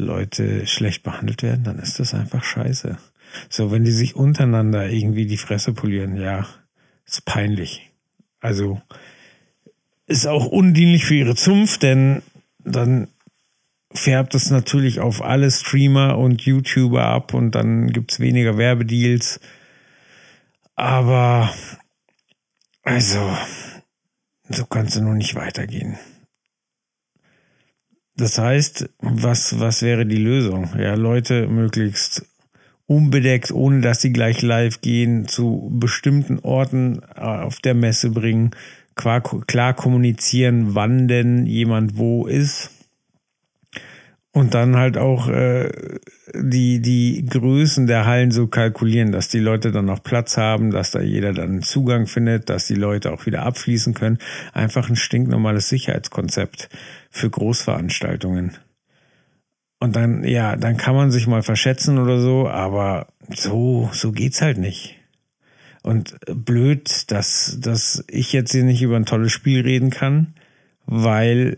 Leute schlecht behandelt werden, dann ist das einfach scheiße. So, wenn die sich untereinander irgendwie die Fresse polieren, ja, ist peinlich. Also, ist auch undienlich für ihre Zunft, denn dann färbt es natürlich auf alle Streamer und YouTuber ab und dann gibt es weniger Werbedeals aber, also, so kannst du nur nicht weitergehen. Das heißt, was, was wäre die Lösung? Ja, Leute möglichst unbedeckt, ohne dass sie gleich live gehen, zu bestimmten Orten äh, auf der Messe bringen, klar, klar kommunizieren, wann denn jemand wo ist und dann halt auch äh, die, die Größen der Hallen so kalkulieren, dass die Leute dann noch Platz haben, dass da jeder dann Zugang findet, dass die Leute auch wieder abfließen können. Einfach ein stinknormales Sicherheitskonzept für Großveranstaltungen. Und dann, ja, dann kann man sich mal verschätzen oder so, aber so, so geht's halt nicht. Und blöd, dass, dass ich jetzt hier nicht über ein tolles Spiel reden kann, weil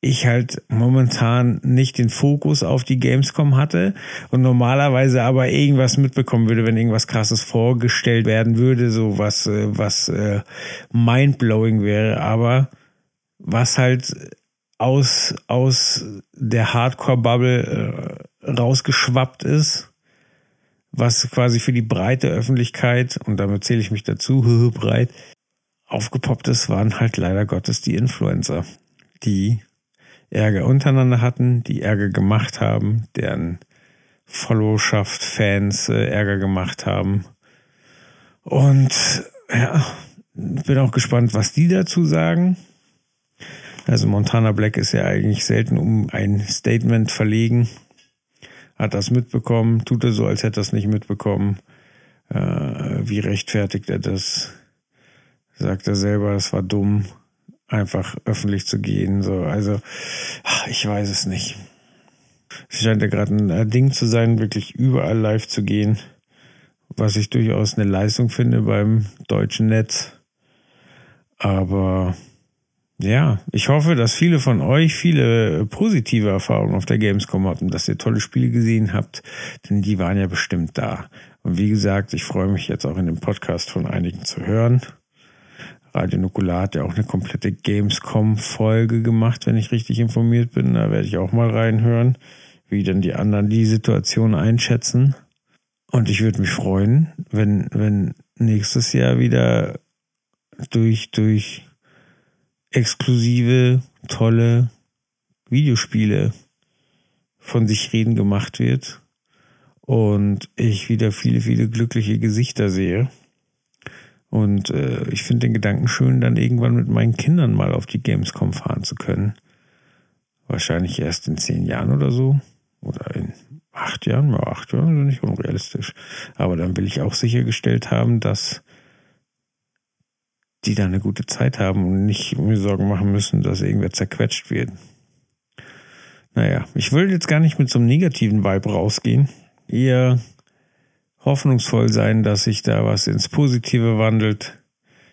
ich halt momentan nicht den Fokus auf die Gamescom hatte und normalerweise aber irgendwas mitbekommen würde, wenn irgendwas krasses vorgestellt werden würde, so was, äh, was äh, mindblowing wäre, aber was halt aus, aus der Hardcore-Bubble äh, rausgeschwappt ist, was quasi für die breite Öffentlichkeit, und damit zähle ich mich dazu, breit, aufgepoppt ist, waren halt leider Gottes die Influencer, die Ärger untereinander hatten, die Ärger gemacht haben, deren Followschaft, Fans äh, Ärger gemacht haben. Und ja, bin auch gespannt, was die dazu sagen. Also Montana Black ist ja eigentlich selten um ein Statement verlegen. Hat das mitbekommen, tut er so, als hätte er es nicht mitbekommen. Äh, wie rechtfertigt er das? Sagt er selber, es war dumm, einfach öffentlich zu gehen. So, also, ach, ich weiß es nicht. Es scheint ja gerade ein äh, Ding zu sein, wirklich überall live zu gehen, was ich durchaus eine Leistung finde beim deutschen Netz. Aber ja, ich hoffe, dass viele von euch viele äh, positive Erfahrungen auf der Gamescom hatten, dass ihr tolle Spiele gesehen habt, denn die waren ja bestimmt da. Und wie gesagt, ich freue mich jetzt auch in dem Podcast von einigen zu hören. Radio Nukular hat ja auch eine komplette Gamescom-Folge gemacht, wenn ich richtig informiert bin. Da werde ich auch mal reinhören, wie dann die anderen die Situation einschätzen. Und ich würde mich freuen, wenn, wenn nächstes Jahr wieder durch, durch exklusive, tolle Videospiele von sich reden gemacht wird und ich wieder viele, viele glückliche Gesichter sehe. Und äh, ich finde den Gedanken schön, dann irgendwann mit meinen Kindern mal auf die Gamescom fahren zu können. Wahrscheinlich erst in zehn Jahren oder so. Oder in acht Jahren. Ja, acht Jahren ist nicht unrealistisch. Aber dann will ich auch sichergestellt haben, dass die da eine gute Zeit haben und nicht mir Sorgen machen müssen, dass irgendwer zerquetscht wird. Naja, ich will jetzt gar nicht mit so einem negativen Vibe rausgehen. Eher hoffnungsvoll sein, sich sich da was ins Positive wandelt.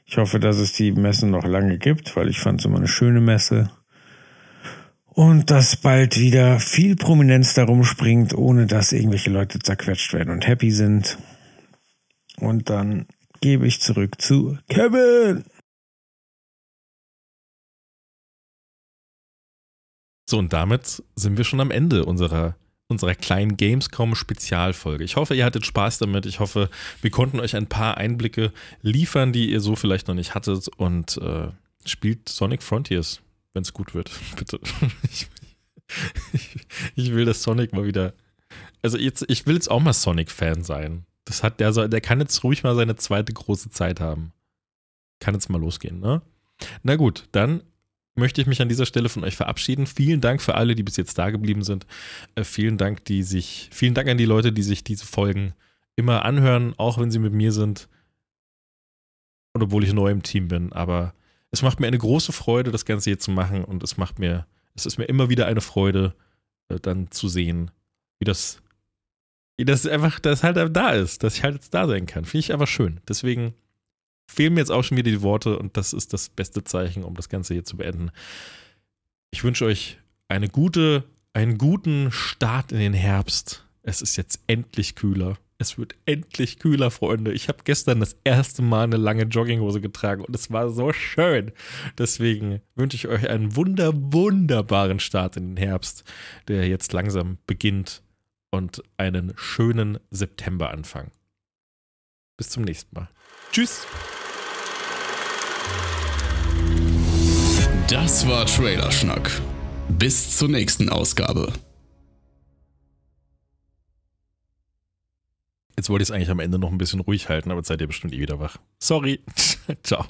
Ich hoffe, dass es die Messen noch lange gibt, weil ich fand es immer eine schöne Messe. Und dass bald wieder viel Prominenz darum springt, ohne dass irgendwelche Leute zerquetscht werden und happy sind. Und dann gebe ich zurück zu Kevin. So, und damit sind wir schon am Ende unserer unserer kleinen Gamescom-Spezialfolge. Ich hoffe, ihr hattet Spaß damit. Ich hoffe, wir konnten euch ein paar Einblicke liefern, die ihr so vielleicht noch nicht hattet. Und äh, spielt Sonic Frontiers, wenn es gut wird. Bitte. Ich, ich, ich, will, dass Sonic mal wieder. Also jetzt, ich will jetzt auch mal Sonic-Fan sein. Das hat der, der kann jetzt ruhig mal seine zweite große Zeit haben. Kann jetzt mal losgehen, ne? Na gut, dann möchte ich mich an dieser Stelle von euch verabschieden. Vielen Dank für alle, die bis jetzt da geblieben sind. Äh, vielen Dank, die sich, vielen Dank an die Leute, die sich diese Folgen immer anhören, auch wenn sie mit mir sind. Und obwohl ich neu im Team bin. Aber es macht mir eine große Freude, das Ganze hier zu machen. Und es macht mir, es ist mir immer wieder eine Freude, äh, dann zu sehen, wie das, wie das einfach, das halt da ist, dass ich halt jetzt da sein kann. Finde ich einfach schön. Deswegen fehlen mir jetzt auch schon wieder die Worte und das ist das beste Zeichen, um das Ganze hier zu beenden. Ich wünsche euch eine gute, einen guten Start in den Herbst. Es ist jetzt endlich kühler. Es wird endlich kühler, Freunde. Ich habe gestern das erste Mal eine lange Jogginghose getragen und es war so schön. Deswegen wünsche ich euch einen wunder, wunderbaren Start in den Herbst, der jetzt langsam beginnt und einen schönen Septemberanfang. Bis zum nächsten Mal. Tschüss. Das war Trailerschnack. Bis zur nächsten Ausgabe. Jetzt wollte ich es eigentlich am Ende noch ein bisschen ruhig halten, aber seid ihr bestimmt eh wieder wach. Sorry. Ciao.